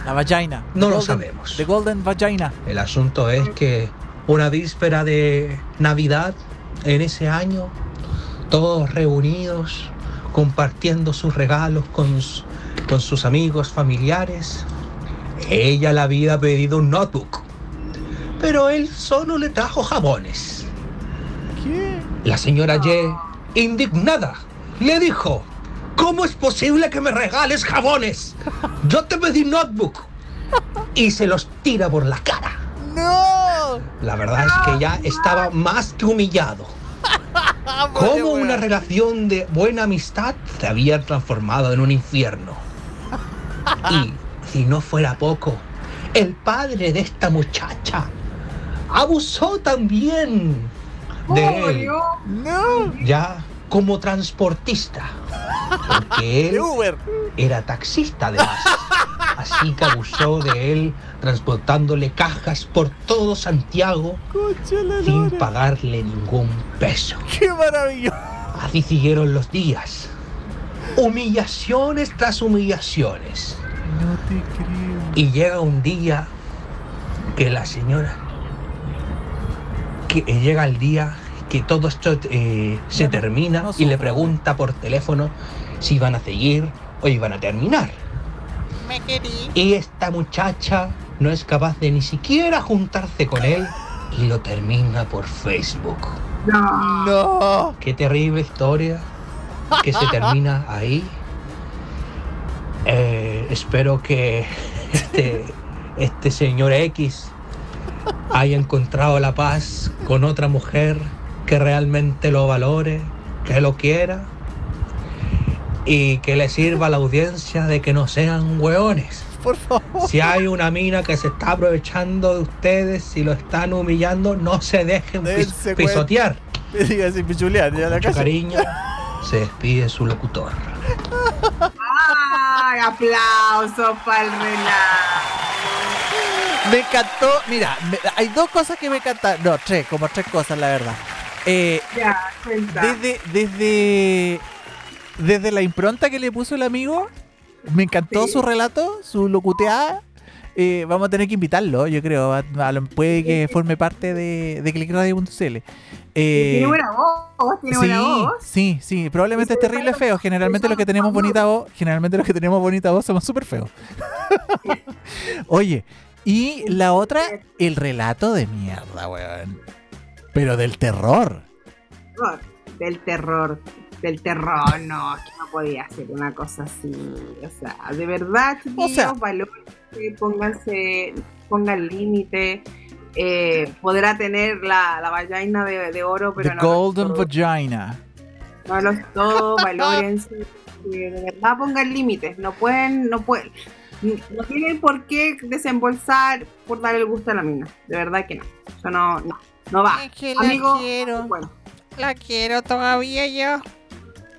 La vagina. No The lo golden- sabemos. The Golden Vagina. El asunto es que una víspera de Navidad en ese año, todos reunidos, compartiendo sus regalos con, con sus amigos familiares, ella le había pedido un notebook, pero él solo le trajo jabones. ¿Qué? La señora Y, indignada, le dijo, ¿cómo es posible que me regales jabones? Yo te pedí notebook. Y se los tira por la cara. ¡No! La verdad es que ya estaba más que humillado. [LAUGHS] Como una relación de buena amistad se había transformado en un infierno. Y si no fuera poco, el padre de esta muchacha abusó también de él, ¡No! ya como transportista. Porque [LAUGHS] él Uber. era taxista además. Así que abusó de él transportándole cajas por todo Santiago sin pagarle ningún peso. ¡Qué maravilloso! Así siguieron los días. Humillaciones tras humillaciones. No te creo. Y llega un día que la señora... Que llega el día que todo esto eh, se termina no y le pregunta por teléfono si iban a seguir o iban a terminar. Me querí. Y esta muchacha no es capaz de ni siquiera juntarse con él y lo termina por Facebook. No. No. Qué terrible historia que se termina [LAUGHS] ahí. Eh, espero que este, este señor X haya encontrado la paz con otra mujer que realmente lo valore, que lo quiera y que le sirva a la audiencia de que no sean hueones. Por favor. Si hay una mina que se está aprovechando de ustedes y lo están humillando, no se dejen pis- pisotear. [LAUGHS] Diga sin pichulear, ya la Mucho casa. cariño, se despide su locutor. ¡Ay, aplausos para el relato! Me encantó. Mira, me- hay dos cosas que me encantan. No, tres, como tres cosas, la verdad. Eh, Ya, desde, desde, desde la impronta que le puso el amigo, me encantó Sí. su relato, su locuteada. Eh, vamos a tener que invitarlo, yo creo. a- a puede que forme parte de, de clickradio.cl. Eh, Tiene buena voz, tiene sí, buena voz. sí, sí, probablemente es terrible feo. Generalmente los que tenemos bonita voz, generalmente los que tenemos bonita voz somos súper feos. [LAUGHS] Oye, y la otra, el relato de mierda, weón. Pero del terror. terror, del terror, del terror, no, que no podía hacer una cosa así, o sea, de verdad, chiquillos, sea- valórense, pónganse, pongan límite, eh, podrá tener la, la vagina de, de oro, pero The no Golden Vagina. no lo es todo, valórense, de verdad pongan límites, no pueden, no pueden, no tienen por qué desembolsar por dar el gusto a la mina, de verdad que no, eso no, no, no va, que la amigo, quiero. bueno. La quiero todavía yo.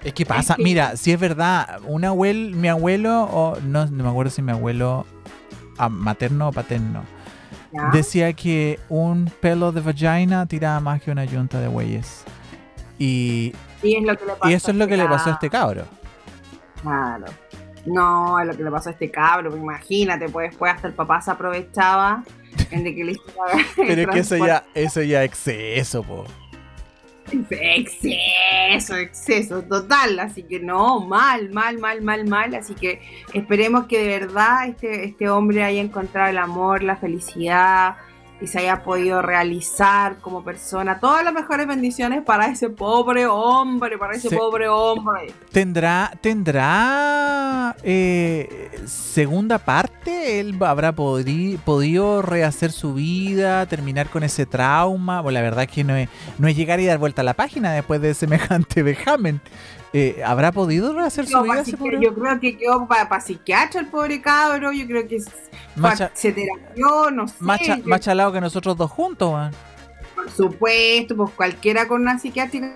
Es que pasa, que- mira, si es verdad, un abuelo, mi abuelo, o no, no me acuerdo si mi abuelo ah, materno o paterno, ¿ya? decía que un pelo de vagina tiraba más que una yunta de bueyes. Y, Y es lo que le pasó y eso es lo que le pasó a ca- este cabro. Claro. No, es lo que le pasó a este cabro, pues imagínate, pues después hasta el papá se aprovechaba en de que le [LAUGHS] Pero es que eso ya, eso ya es exceso, po. Exceso, exceso, total. Así que no, mal, mal, mal, mal, mal. Así que esperemos que de verdad este, este hombre haya encontrado el amor, la felicidad y se haya podido realizar como persona. Todas las mejores bendiciones para ese pobre hombre, para ese Sí. pobre hombre. ¿Tendrá, tendrá eh, segunda parte? ¿Él habrá podri- podido rehacer su vida, terminar con ese trauma? Bueno, la verdad es que no es, no es llegar y dar vuelta a la página después de semejante [LAUGHS] vejamen. Eh, ¿Habrá podido rehacer su vida ese pobre? yo creo que quedó para psiquiatra el pobre cabro. Yo creo que s- Más, pa- cha- se terapió, no sé. más cha- yo- más chalado que nosotros dos juntos, weón. por supuesto, pues cualquiera con una psiquiátrica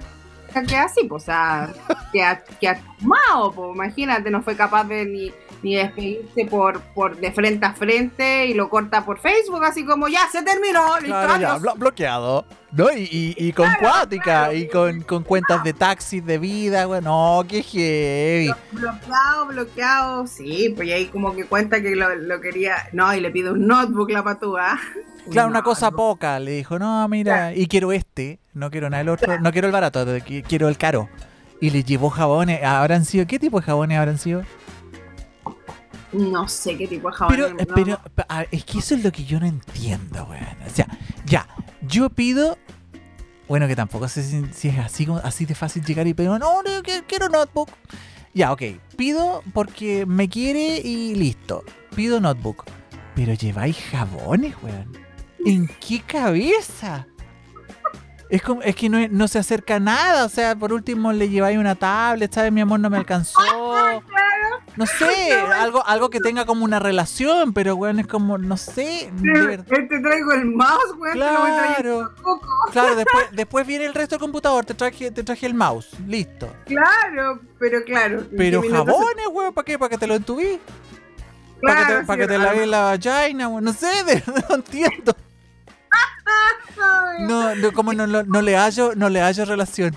que así, pues, o sea, [LAUGHS] que ha, que ha tomado, pues, imagínate, no fue capaz de ni, ni despedirse por, por de frente a frente y lo corta por Facebook, así como ya se terminó, listo, Claro, ya, adiós". blo- bloqueado. ¿No? Y, y- y con cuática, y con, con cuentas de taxis de vida, weón. No, qué heavy. Bloqueado, bloqueado, sí, pues y ahí como que cuenta que lo, lo quería, no, y le pide un notebook la patúa. [LAUGHS] Claro, una No, cosa no. poca. Le dijo, no, mira, y quiero este, no quiero nada del otro, no quiero el barato, qui- quiero el caro. Y le llevó jabones, habrán sido, ¿qué tipo de jabones habrán sido? No sé qué tipo de jabón. Pero, no, pero a- es que eso es lo que yo no entiendo, weón. O sea, ya, yo pido, bueno, que tampoco sé si, si es así, así de fácil llegar y pedir, no, no, quiero notebook. Ya, ok, pido porque me quiere y listo. Pido notebook. Pero lleváis jabones, weón. ¿En qué cabeza? Es, como, es que no, no se acerca a nada. O sea, por último le lleváis una tablet, ¿sabes? Mi amor no me alcanzó. No sé, algo, algo que tenga como una relación, pero weón, es como, no sé. Te traigo el mouse, güey. te lo Claro, claro, [LAUGHS] después, después viene el resto del computador, te traje, te traje el mouse, listo. Claro, pero claro. Pero jabones, weón, ¿para qué? ¿Para que te lo entubí? ¿Para que Claro, te, para sí, que te a lo laves la vagina, weón? No sé, [LAUGHS] no entiendo. No, no, como no, no, no le hallo, no le hallo relación.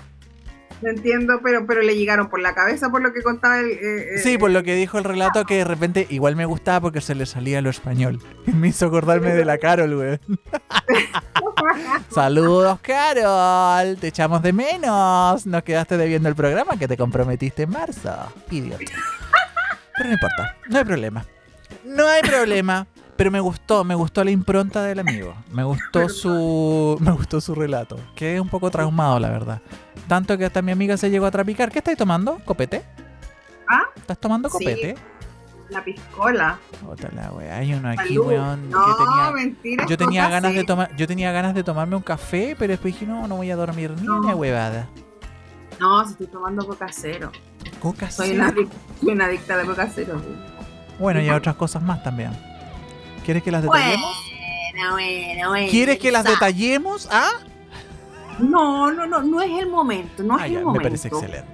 No entiendo, pero, pero le llegaron por la cabeza por lo que contaba el. eh, eh, Sí, por lo que dijo el relato, que de repente igual me gustaba porque se le salía lo español. Y [LAUGHS] me hizo acordarme de la Carol, weón. [LAUGHS] Saludos, Carol. Te echamos de menos. Nos quedaste debiendo el programa que te comprometiste en marzo. Idiota. Pero no importa, no hay problema. No hay problema. Pero me gustó, me gustó la impronta del amigo. Me gustó su. [LAUGHS] Me gustó su relato. Quedé un poco traumado, la verdad. Tanto que hasta mi amiga se llegó a trapicar. ¿Qué estáis tomando? ¿Copete? ¿Ah? ¿Estás tomando Sí. copete? La piscola. Otra la wea. Hay uno aquí, Salud. weón, No, que tenía. mentira. Yo tenía ganas de tomar, yo tenía ganas de tomarme un café, pero después dije, no, no voy a dormir ni No. una huevada. No, si estoy tomando coca cero. Coca Soy cero. una, soy una adicta de coca cero. Bueno, y hay otras cosas más también. ¿Quieres que las detallemos? Bueno, bueno, bueno. ¿Quieres que las detallemos? ¿Ah? No, no, no, no es el momento, no es Ah, el ya, me momento. parece excelente.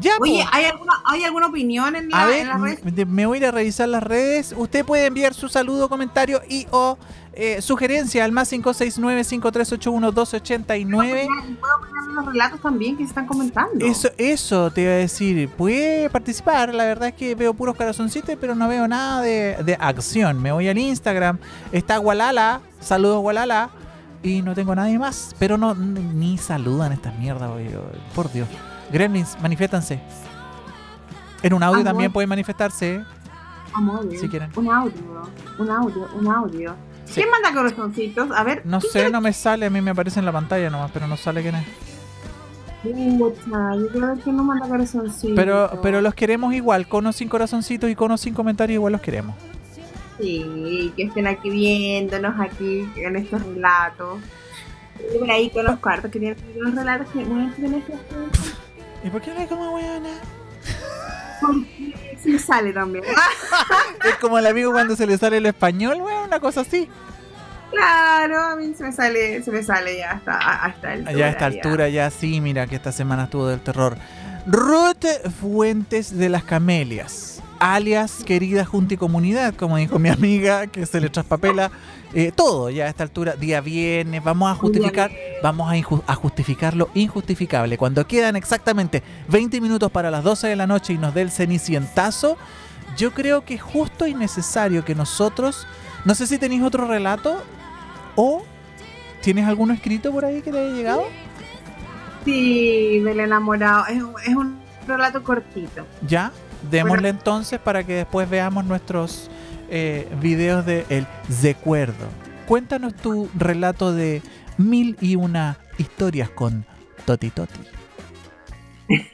Ya, Oye, po. ¿hay alguna, ¿hay alguna opinión en, la, a ver, en las redes? me voy a ir a revisar las redes. Usted puede enviar su saludo, comentario y o eh, sugerencia al más 569-5381-1289. ¿Puedo poner los relatos también que se están comentando? Eso, eso te iba a decir. Puede participar. La verdad es que veo puros corazoncitos, pero no veo nada de, de acción. Me voy al Instagram. Está Walala. Saludos, Walala. Y no tengo nadie más. Pero no ni, saludan estas mierdas. Por Dios. Gremlins, manifiéstanse. En un audio también pueden manifestarse. Amor, si quieren. Un audio, un audio, un audio. Sí. ¿Quién manda corazoncitos? A ver. No ¿quién sé, no me sale. A mí me aparece en la pantalla nomás, pero no sale quién es. yo quién nos manda corazoncitos. Pero, pero los queremos igual. Con o sin corazoncitos y con o sin comentarios, igual los queremos. Sí, que estén aquí viéndonos aquí en estos relatos. Por ahí con los cuartos que tienen los relatos que bueno, tienen estos ¿Y por qué no hay como weona? porque sí sale también. [LAUGHS] Es como el amigo cuando se le sale el español, weón, una cosa así. Claro, a mí se me sale, se me sale ya hasta, hasta el Ya a esta altura, ya sí, mira que esta semana estuvo del terror. Ruth Fuentes de las Camelias, alias querida Junta y Comunidad, como dijo mi amiga, que se le traspapela eh, todo ya a esta altura, día viernes, vamos a justificar, vamos a, justificar lo injustificable. Cuando quedan exactamente 20 minutos para las 12 de la noche y nos dé el cenicientazo, yo creo que es justo y necesario que nosotros, no sé si tenéis otro relato o tienes alguno escrito por ahí que te haya llegado. Sí, del enamorado. Es un relato cortito. Ya, démosle entonces para que después veamos nuestros eh, videos de El Recuerdo. Cuéntanos tu relato de mil y una historias con Toti Toti. [LAUGHS]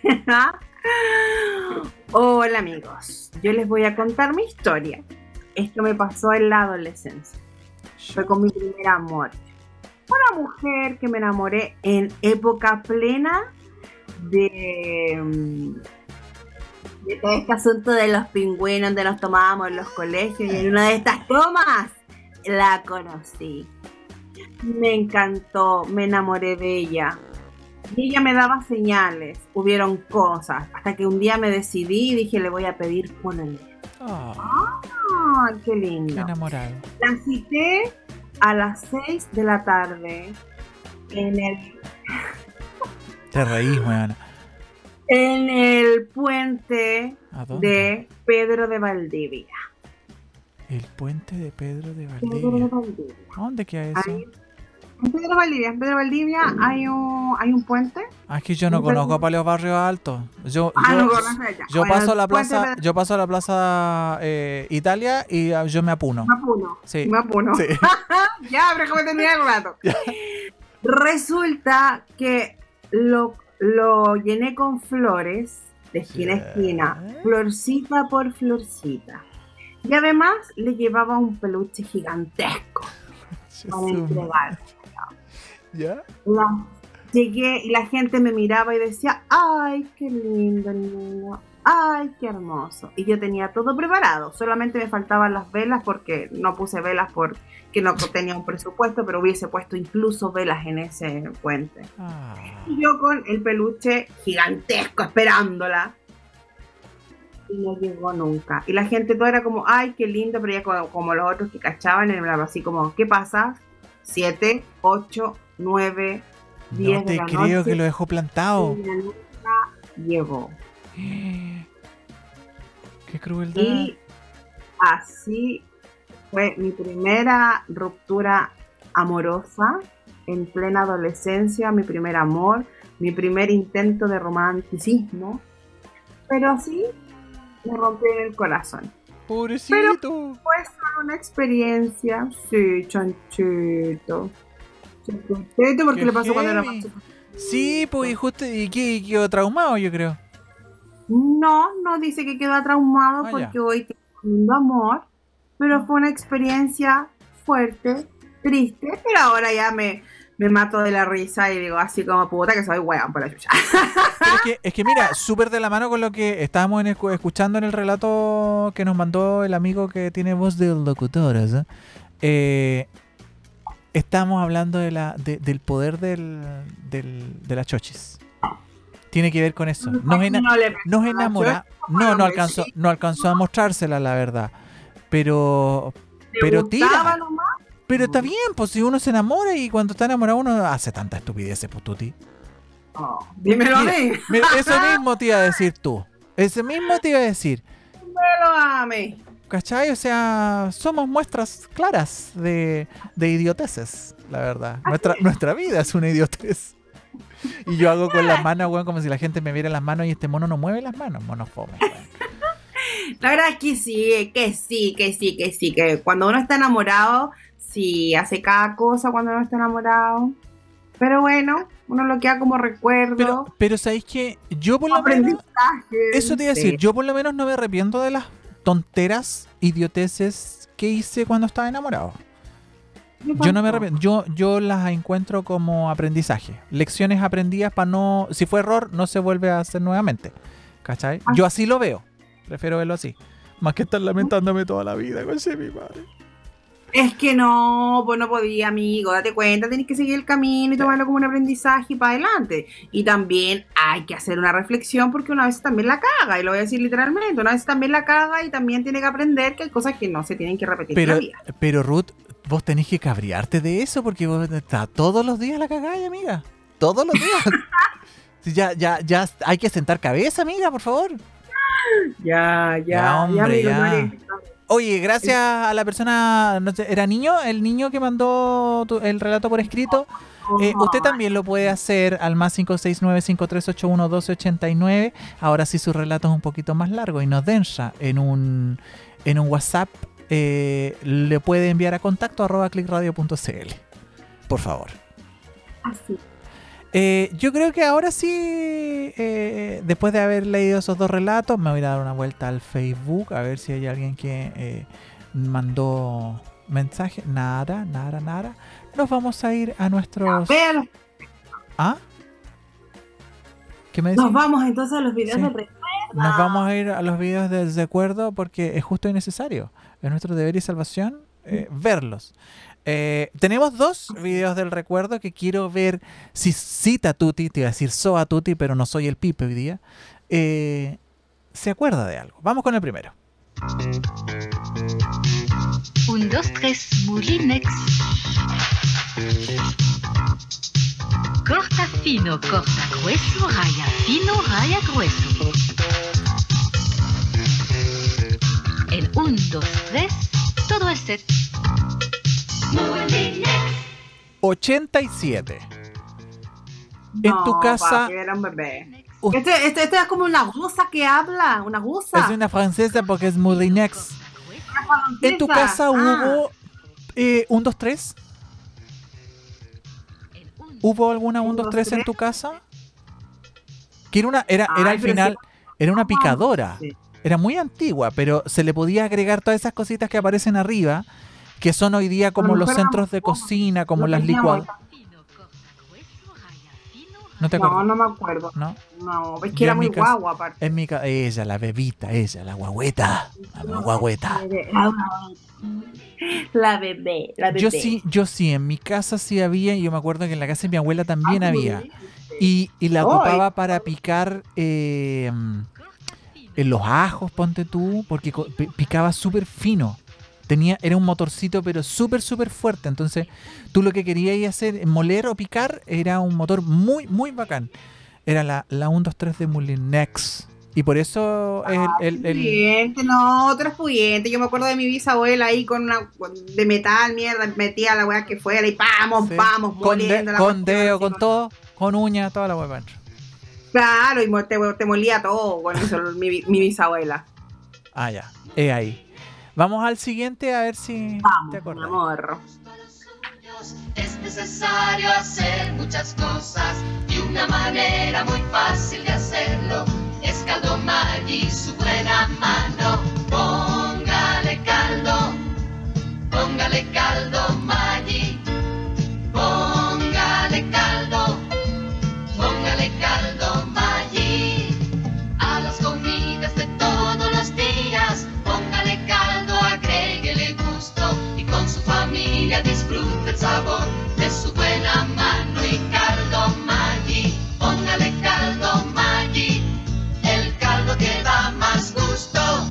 Hola amigos, yo les voy a contar mi historia. Esto me pasó en la adolescencia. Fue con mi primer amor. Una mujer que me enamoré en época plena de, mm, de todo este asunto de los pingüinos donde nos tomábamos en los colegios y en una de estas tomas la conocí. Me encantó, me enamoré de ella. Y ella me daba señales, hubieron cosas, hasta que un día me decidí y dije le voy a pedir pololeo. Ah, ¡Ay, qué qué lindo! enamorado. La cité a las 6 de la tarde en el, Te reís, weón. En el puente de Pedro de Valdivia. El puente de Pedro de Pedro de Valdivia. Valdivia. ¿A ¿Dónde queda eso? Ahí- en Pedro de Valdivia, en Pedro Valdivia hay un, hay un puente. Ah, es que yo no conozco para los barrios altos. Yo, Ah, yo, no yo Bueno, paso a la plaza, de- yo paso a la plaza eh, Italia y ah, yo me apuno. Me apuno. Sí. Me apuno. Sí. [LAUGHS] ya, pero como terminar el rato. [LAUGHS] Resulta que lo, lo llené con flores de esquina a esquina, florcita por florcita. Y además le llevaba un peluche gigantesco [LAUGHS] para entregar. ¿Ya? Llegué y la gente me miraba y decía, ay, qué lindo niño, ay, qué hermoso. Y yo tenía todo preparado, solamente me faltaban las velas porque no puse velas porque no tenía un presupuesto, pero hubiese puesto incluso velas en ese puente. Ah. Y yo con el peluche gigantesco esperándola. Y no llegó nunca. Y la gente toda era como, ay, qué lindo, pero ya como, como los otros que cachaban, era así como, ¿qué pasa? Siete, ocho, nueve, diez No de te la creo noche. que lo dejó plantado. Y nunca llegó. [GASPS] Qué crueldad. Y así fue mi primera ruptura amorosa en plena adolescencia, mi primer amor, mi primer intento de romanticismo. Pero así me rompió el corazón. Pobrecito. Fue solo una experiencia. Sí, chanchito. Chanchito, porque Qué le pasó cuando era heavy. más chico. Sí, pues y justo y quedó traumado, yo creo. No, no dice que quedó traumado Ah, ya. porque hoy tiene segundo amor, pero fue una experiencia fuerte, triste, pero ahora ya me, me mato de la risa y digo así como puta que soy weón por la chucha. Es, que, es que mira, [LAUGHS] súper de la mano con lo que estábamos en escuchando en el relato que nos mandó el amigo que tiene voz de locutores. ¿eh? Eh, estamos hablando de la, de- del poder del, del- de las chochis. Tiene que ver con eso. Nos, ena- nos enamora. No, no alcanzó, no alcanzó a mostrársela, la verdad. Pero, pero ¿Te gustaba tira. Pero está bien, pues si uno se enamora y cuando está enamorado uno hace tanta estupidez, pututi. Oh, dímelo a mí. Eso [LAUGHS] mismo te iba a decir tú. Ese mismo te iba a decir. Dímelo a mí. ¿Cachai? O sea, somos muestras claras de, de idioteces, la verdad. Nuestra, nuestra vida es una idiotez. Y yo hago con las manos, weón, como si la gente me viera las manos y este mono no mueve las manos, mono fome. La verdad es que sí, que sí, que sí, que sí, que cuando uno está enamorado, sí, hace cada cosa cuando uno está enamorado. Pero bueno, uno lo queda como recuerdo. Pero, pero ¿sabéis que Yo por lo menos... Eso te iba a decir, yo por lo menos no me arrepiento de las tonteras, idioteces que hice cuando estaba enamorado. Yo no me arrepiento. Yo, yo las encuentro como aprendizaje. Lecciones aprendidas para no. Si fue error, no se vuelve a hacer nuevamente. ¿Cachai? Yo así lo veo. Prefiero verlo así. Más que estar lamentándome toda la vida con ese mi madre. Es que no, pues no podía, amigo. Date cuenta, tenés que seguir el camino y tomarlo como un aprendizaje y para adelante. Y también hay que hacer una reflexión porque una vez también la caga, y lo voy a decir literalmente. Una vez también la caga y también tiene que aprender que hay cosas que no se tienen que repetir en Pero, la vida. pero Ruth, vos tenés que cabrearte de eso porque vos está todos los días la cagáis, amiga. Todos los días. [LAUGHS] Ya, ya, ya hay que sentar cabeza, amiga, por favor. Ya, Ya, hombre, amigo, ya. no eres- Oye, gracias a la persona, no sé, ¿era niño? El niño que mandó tu- el relato por escrito. Eh, usted también lo puede hacer al más 569-5381-1289. Ahora sí su relato es un poquito más largo y nos densa en un, en un WhatsApp. Eh, le puede enviar a contacto arroba clickradio.cl. Por favor. Así. Eh, yo creo que ahora sí, eh, después de haber leído esos dos relatos, me voy a dar una vuelta al Facebook a ver si hay alguien que eh, mandó mensaje. Nada, nada, nada. Nos vamos a ir a nuestros... Vean, ¿Ah? ¿Qué me decís? nos vamos entonces a los videos Sí. de re- Nos vamos a ir a los videos de recuerdo porque es justo y necesario. Es nuestro deber y salvación eh, verlos. Eh, tenemos dos videos del recuerdo que quiero ver si cita Tuti, te iba a decir Soa Tuti, pero no soy el Pipe hoy día. eh, se acuerda de algo. Vamos con el primero. Un, dos, tres, Moulinex. Corta fino, corta grueso, raya fino, raya grueso. En un, dos, tres, todo el set. Moulinex. 87. En No, tu casa papi, era un bebé. Uh. Este, este, este es como una gusa que habla, una gusa. es una francesa porque es Moulinex. En tu casa Ah, hubo eh, un 2, 3. En un, ¿Hubo alguna 1, Un, 2, dos, 3 en tu casa? Que era una, era, era Ay, al pero final, era una picadora. sí. Era muy antigua, pero se le podía agregar todas esas cositas que aparecen arriba, que son hoy día como los centros de cocina, como las licuadoras. ¿No te No, acuerdas? no me acuerdo. ¿No? No, es que era muy guagua aparte. En mi ca- ella, la bebita, ella, la guagüeta. La guagüeta. La bebé, la bebé. Yo sí, yo sí, en mi casa sí había, y yo me acuerdo que en la casa de mi abuela también Ah, había. Y, y la ocupaba para picar eh. En los ajos, ponte tú, porque picaba súper fino. Tenía, era un motorcito, pero súper, súper fuerte. Entonces, tú lo que querías hacer, moler o picar, era un motor muy, muy bacán. Era la, la 1, 2, 3 de Mulinex. Y por eso es el, el- el- no, otro. Yo me acuerdo de mi bisabuela ahí con una de metal, mierda, metía la weá que fuera y vamos, Sí. vamos, con, de- moliendo la con dedo, con todo, con uña, toda la adentro. Claro, y te, te molía todo con eso, mi, mi, bisabuela. Ah, ya. He ahí. Vamos al siguiente a ver si Vamos, te acuerdas. amor. Es necesario hacer muchas cosas y una manera muy fácil de hacerlo es caldo y su buena mano. Póngale caldo, póngale caldo.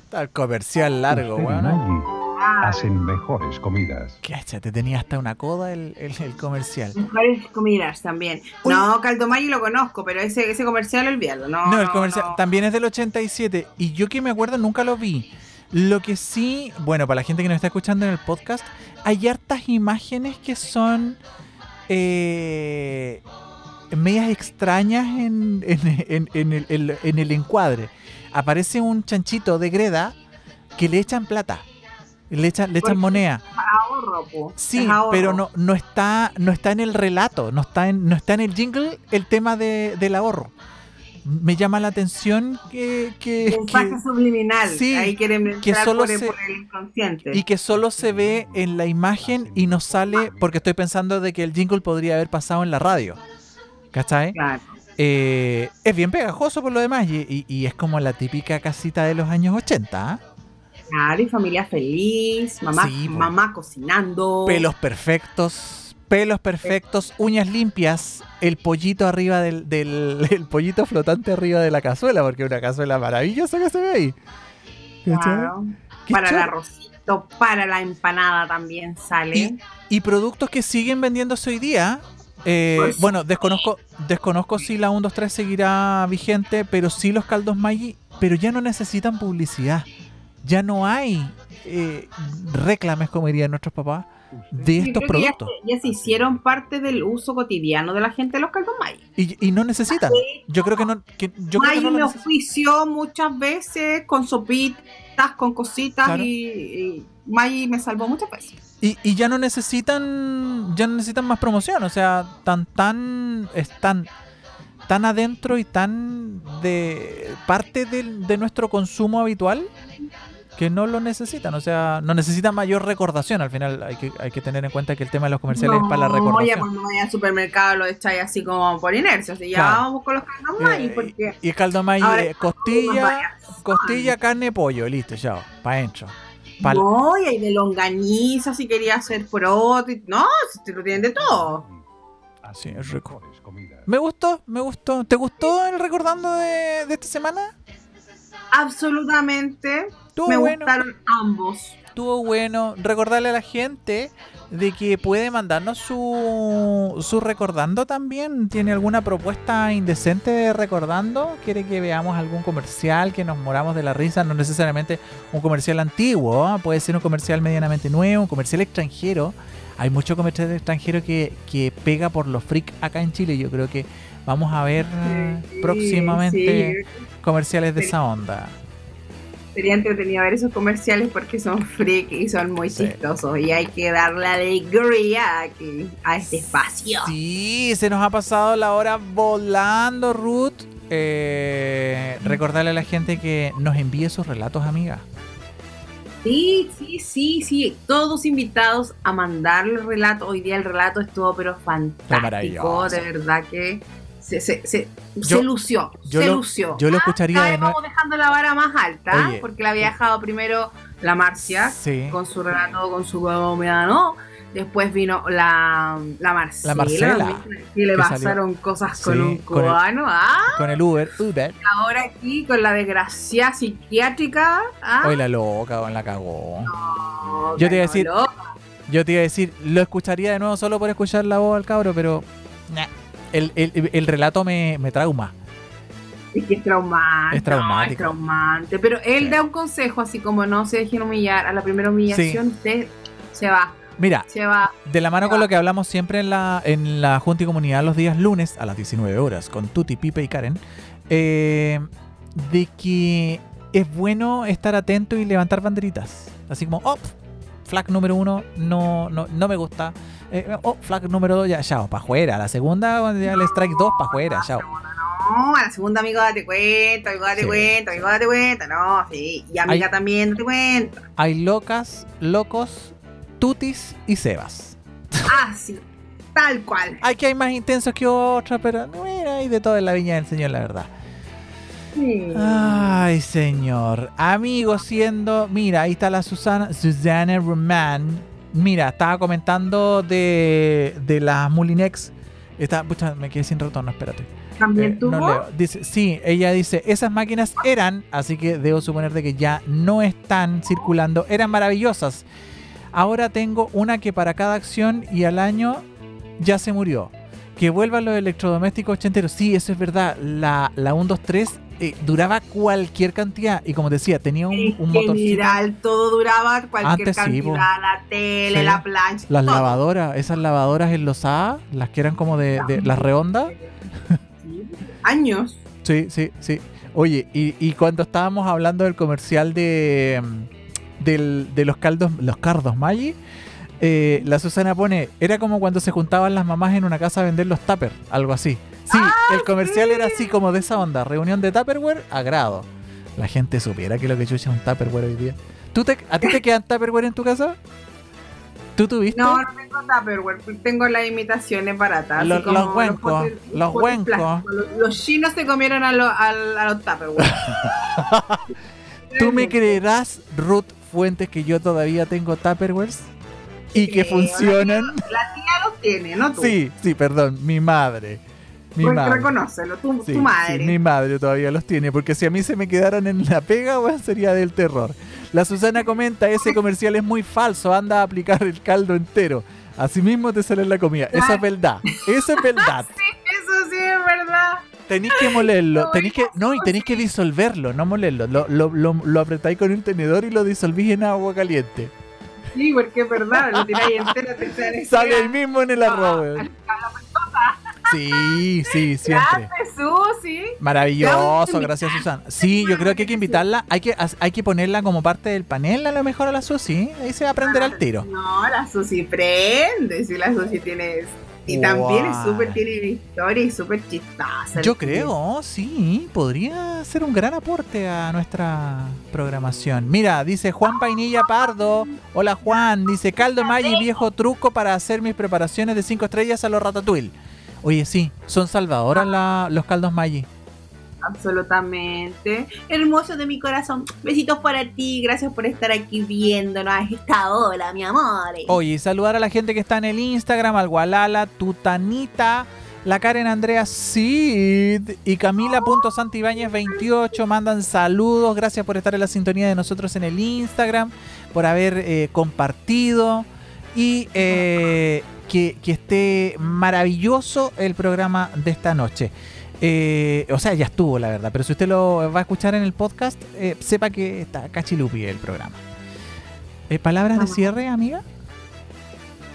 Ponga comercial largo, weón. Ah, hacen mejores comidas. Cacha, te tenía hasta una coda el, el- el comercial. mejores comidas también. Uy. No, Caldo Maggi lo conozco, pero ese, ese comercial olvídalo. No, No, el comercial no. también es del 87 y yo que me acuerdo nunca lo vi. Lo que sí, bueno, para la gente que nos está escuchando en el podcast, hay hartas imágenes que son eh, medias extrañas en, en- en- en el, en- en el encuadre. Aparece un chanchito de greda que le echan plata, le echan, le echan moneda. Ahorro, po. Sí, pero no, no está no está en el relato, no está en, no está en el jingle el tema de, del ahorro. Me llama la atención que, que- Mensaje que- subliminal. sí, Ahí quieren que solo por, se- por el inconsciente. y que solo se ve en la imagen y no sale porque estoy pensando de que el jingle podría haber pasado en la radio. ¿Cachai? Claro. Eh, es bien pegajoso por lo demás y, y- y es como la típica casita de los años 80. ¿ah? Claro, y familia feliz, mamá, Sí, mamá cocinando. Pelos perfectos, pelos perfectos, uñas limpias, el pollito arriba del, del [LAUGHS] el pollito flotante arriba de la cazuela, porque es una cazuela maravillosa que se ve ahí. Qué Para el arrocito, para la empanada también sale. Y, y productos que siguen vendiéndose hoy día. Eh, Pues- bueno, desconozco, desconozco si la 1, 2, 3 seguirá vigente, pero sí los caldos Maggi, pero ya no necesitan publicidad. Ya no hay eh, reclames, como dirían nuestros papás, de Yo estos ya productos. se- Ya, se hicieron parte del uso cotidiano de la gente de los caldos Maggi. Y, y no necesitan. Yo creo que no. Que, yo creo Maggi que no lo me ofició muchas veces con sopitas, con cositas Claro. y, y Maggi me salvó muchas veces. Y, y ya no necesitan ya no necesitan más promoción o sea tan tan están tan adentro y tan de parte de, nuestro consumo habitual que no lo necesitan o sea no necesitan mayor recordación al final hay que, hay que tener en cuenta que el tema de los comerciales es para la No, ya recordación cuando vaya al supermercado lo echáis así como por inercia. Así, ya Claro. vamos con los caldos Maggi Eh, porque y caldo Ahora, eh, costilla costilla carne pollo listo ya para adentro Pal- No, y hay de longaniza si quería hacer y- No, si te lo tienen de todo. Sí, es rico. Me gustó me gustó ¿te gustó el recordando de, de esta semana? Absolutamente. Estuvo me bueno. gustaron ambos. Estuvo bueno recordarle a la gente de que puede mandarnos su, su recordando también. ¿Tiene alguna propuesta indecente de recordando? ¿Quiere que veamos algún comercial que nos moramos de la risa? No necesariamente un comercial antiguo, ¿ah? puede ser un comercial medianamente nuevo, un comercial extranjero. Hay mucho comercial extranjero que, que pega por los freak acá en Chile. Yo creo que vamos a ver eh, Sí, próximamente sí. comerciales de esa onda. Sería entretenido ver esos comerciales porque son freak y son muy Sí. chistosos. Y hay que darle alegría a, este espacio. Sí, se nos ha pasado la hora volando, Ruth. Eh, recordarle a la gente que nos envíe sus relatos, amiga. Sí, sí, sí, sí. Todos invitados a mandarle el relato. Hoy día el relato estuvo pero fantástico. De verdad que se, se, se, Yo- se lució. yo se lo- lució. yo lo escucharía Cada de vamos dejando la vara más alta. Oye. Porque la había dejado primero la Marcia Sí. con su relato, con su no Después vino la, la Marcela. La Marcela, que le salió. pasaron cosas con Sí, un con el- cubano. Ah, Con el Uber, Uber. ahora aquí con la desgracia psiquiátrica. Ah, Hoy la loca, la cagó. no, yo te iba a decir- ganó, Yo te iba a decir, lo escucharía de nuevo solo por escuchar la voz del cabro, pero nah, el, el- el relato me, me trauma. Es que es traumante. Es traumático. no, es traumante. Pero él Sí. da un consejo así como no se dejen humillar. A la primera humillación usted se va. Mira, Se va. de la mano con lo que hablamos siempre en la, en la Junta y Comunidad los días lunes a las 19 horas con Tuti, Pipe y Karen, eh, de que es bueno estar atento y levantar banderitas. Así como, oh, flag número uno, no, no, no me gusta. Eh, oh, flag número dos, ya, ya, para afuera. La segunda, cuando ya el strike 2, para afuera, ya. No, a la segunda amigo date cuenta, amigo date Sí. cuenta, amigo date cuenta. No, sí. Y amiga Hay- también date cuenta. Hay locas, locos, tutis y sebas. [LAUGHS] Ah, sí. Tal cual. Hay que hay más intensos que otras, pero mira, hay de todo en la viña del Señor, la verdad. Sí. Ay, señor. Amigo, siendo. Mira, ahí está la Susana. Susana Roman. Mira, estaba comentando de, de las Mulinex. Está, pucha, me quedé sin retorno, espérate. También Eh, tuvo. no leo. Dice, sí, ella dice, esas máquinas eran, así que debo suponer de que ya no están circulando, eran maravillosas. Ahora tengo una que para cada acción y al año ya se murió. Que vuelvan los electrodomésticos ochenteros. Sí, eso es verdad. La, la 123 eh, duraba cualquier cantidad. Y como decía, tenía un, En un motorcito. general, todo duraba cualquier Antes cantidad, la tele, Sí. la plancha. Las todo. lavadoras, esas lavadoras enlosadas, las que eran como de, de las redondas. Sí, Años. Sí, sí, sí. Oye, y, y cuando estábamos hablando del comercial de, del- de los caldos, los cardos Maggi, eh, la Susana pone, era como cuando se juntaban las mamás en una casa a vender los tupper, algo así. Sí, el comercial sí. era así como de esa onda, reunión de tupperware, agrado. La gente supiera que lo que chucha es un tupperware hoy día. ¿Tú te, ¿A ti te quedan tupperware en tu casa? ¿Tú tuviste? No, no tengo Tupperware, tengo las imitaciones baratas. así Los- como los huencos, los huencos. Los, los chinos se comieron a, los a, a los Tupperware. [LAUGHS] ¿Tú me creerás, Ruth Fuentes, que yo todavía tengo tupperwares? Y que funcionan. La tía los tiene, ¿no tú? Sí, sí, perdón, mi madre. Mi Pues madre. reconócelo, tu, Sí, tu madre. sí, mi madre todavía los tiene, porque si a mí se me quedaran en la pega, sería del terror. La Susana comenta, ese comercial es muy falso, anda a aplicar el caldo entero. Así mismo te sale la comida. Eso es verdad. Eso es verdad. Eso sí es verdad. Tenéis que molerlo, No, tenéis que, no, y tenéis que disolverlo, no molerlo. Lo, lo, lo, lo apretáis con un tenedor y lo disolvís en agua caliente. Sí, porque es verdad, lo tiráis entero, te sale. [LAUGHS] Sale el mismo en el arroz. [LAUGHS] Sí, sí, siempre. Grande, Susi. Maravilloso, gracias Susana. Sí, yo creo que hay que invitarla, hay que, hay que ponerla como parte del panel a lo mejor a la Susi, ahí se va a aprender al tiro. No, la Susi prende, si la Susi tiene... Y también es súper, tiene historia y súper chistosa. Yo creo, sí, podría ser un gran aporte a nuestra programación. Mira, dice Juan Painilla Pardo. Hola Juan, dice Caldo Maggi, viejo truco para hacer mis preparaciones de 5 estrellas a los ratatouille. Oye, sí, son salvadoras la- los caldos Maggi. Absolutamente. Hermoso de mi corazón. Besitos para ti. Gracias por estar aquí viéndonos a esta hora, mi amor. Oye, y saludar a la gente que está en el Instagram, al Gualala, Tutanita, la Karen Andrea Sid y Camila.santibáñez28 mandan saludos. Gracias por estar en la sintonía de nosotros en el Instagram, por haber eh, compartido y eh, que, que esté maravilloso el programa de esta noche. Eh, o sea, ya estuvo, la verdad, pero si usted lo va a escuchar en el podcast, eh, sepa que está cachilupi el programa. Eh, ¿Palabras de Vamos. cierre, amiga?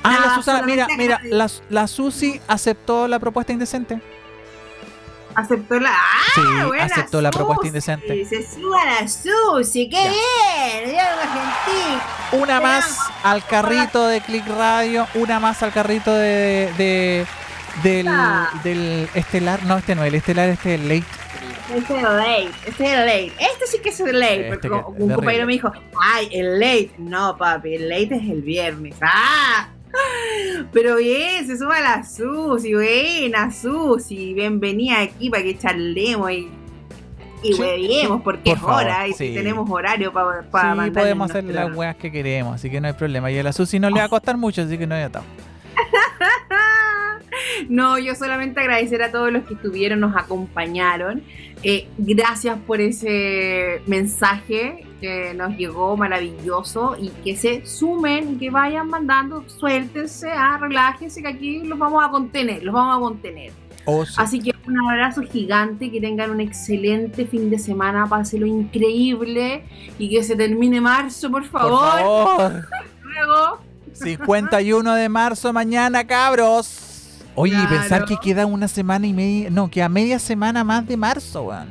Ah, la Ah, Susana, mira, mira, la, la Susi aceptó la propuesta indecente. Aceptó la. ¡Ah! Sí, buena aceptó la propuesta Susi. indecente. Se suba la Susi. ¡Qué Ya. bien! Dios gentil. Una Te más amo. al carrito de Click Radio, una más al carrito de, de- del, Ah. del estelar, no, este no, el estelar, este late. Este es el late, este es el late. Este sí que es el late. Este porque que- un compañero me dijo, ay, el late. No, papi, el late es el viernes. ¡Ah! Pero bien, se suma la Susi, buena Susi. Bienvenida aquí para que charlemos y, y Sí, hueviemos, porque por es favor, hora y sí. tenemos horario para sí, mandar podemos hacer las weas que queremos, así que no hay problema. Y a la Susi no le va a costar mucho, así que no hay atado. [LAUGHS] No, yo solamente agradecer a todos los que estuvieron, nos acompañaron. Eh, gracias por ese mensaje que nos llegó maravilloso y que se sumen, que vayan mandando, suéltense, ah, relájense, que aquí los vamos a contener, los vamos a contener. Oh, sí. Así que un abrazo gigante, que tengan un excelente fin de semana, pásenlo increíble y que se termine marzo, por Por favor. favor. [LAUGHS] Luego, 51 de marzo mañana, cabros. Oye, Claro. pensar que queda una semana y media, no, queda media semana más de marzo, weón.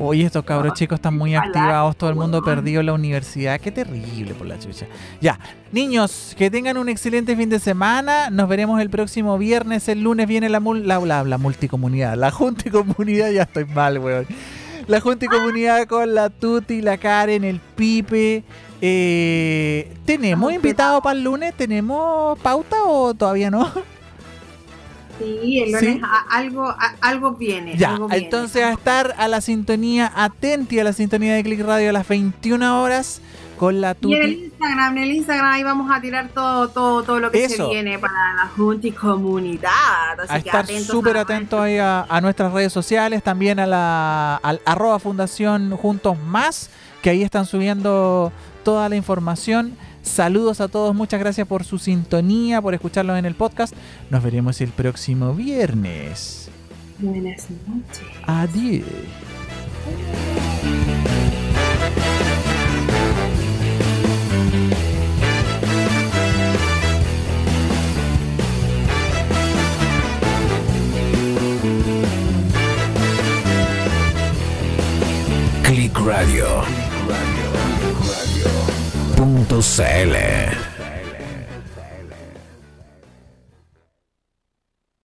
Oye, estos cabros chicos están muy activados, todo el mundo weón. perdió la universidad, qué terrible por la chucha. Ya, niños, que tengan un excelente fin de semana, nos veremos el próximo viernes, el lunes viene la, mul- la, la, la multicomunidad, la junta y comunidad, [LAUGHS] ya estoy mal, weón. La junta y comunidad con la Tuti, la Karen, el Pipe. Eh, ¿Tenemos invitado para el lunes? ¿Tenemos pauta o todavía no? [LAUGHS] sí, el lunes ¿Sí? a- algo, a- algo viene. Ya, algo viene. entonces a estar a la sintonía, atenti a la sintonía de Click Radio a las 21 horas con la Y en el tuti. Instagram, en el Instagram ahí vamos a tirar todo, todo, todo lo que Eso. se viene para la Junta y comunidad. Así A que estar súper atentos ahí a, a nuestras redes sociales, también a la al arroba fundación juntos más, que ahí están subiendo toda la información. Saludos a todos, muchas gracias por su sintonía, por escucharlos en el podcast. Nos veremos el próximo viernes. Buenas noches. Adiós. Click Radio. Punto CL.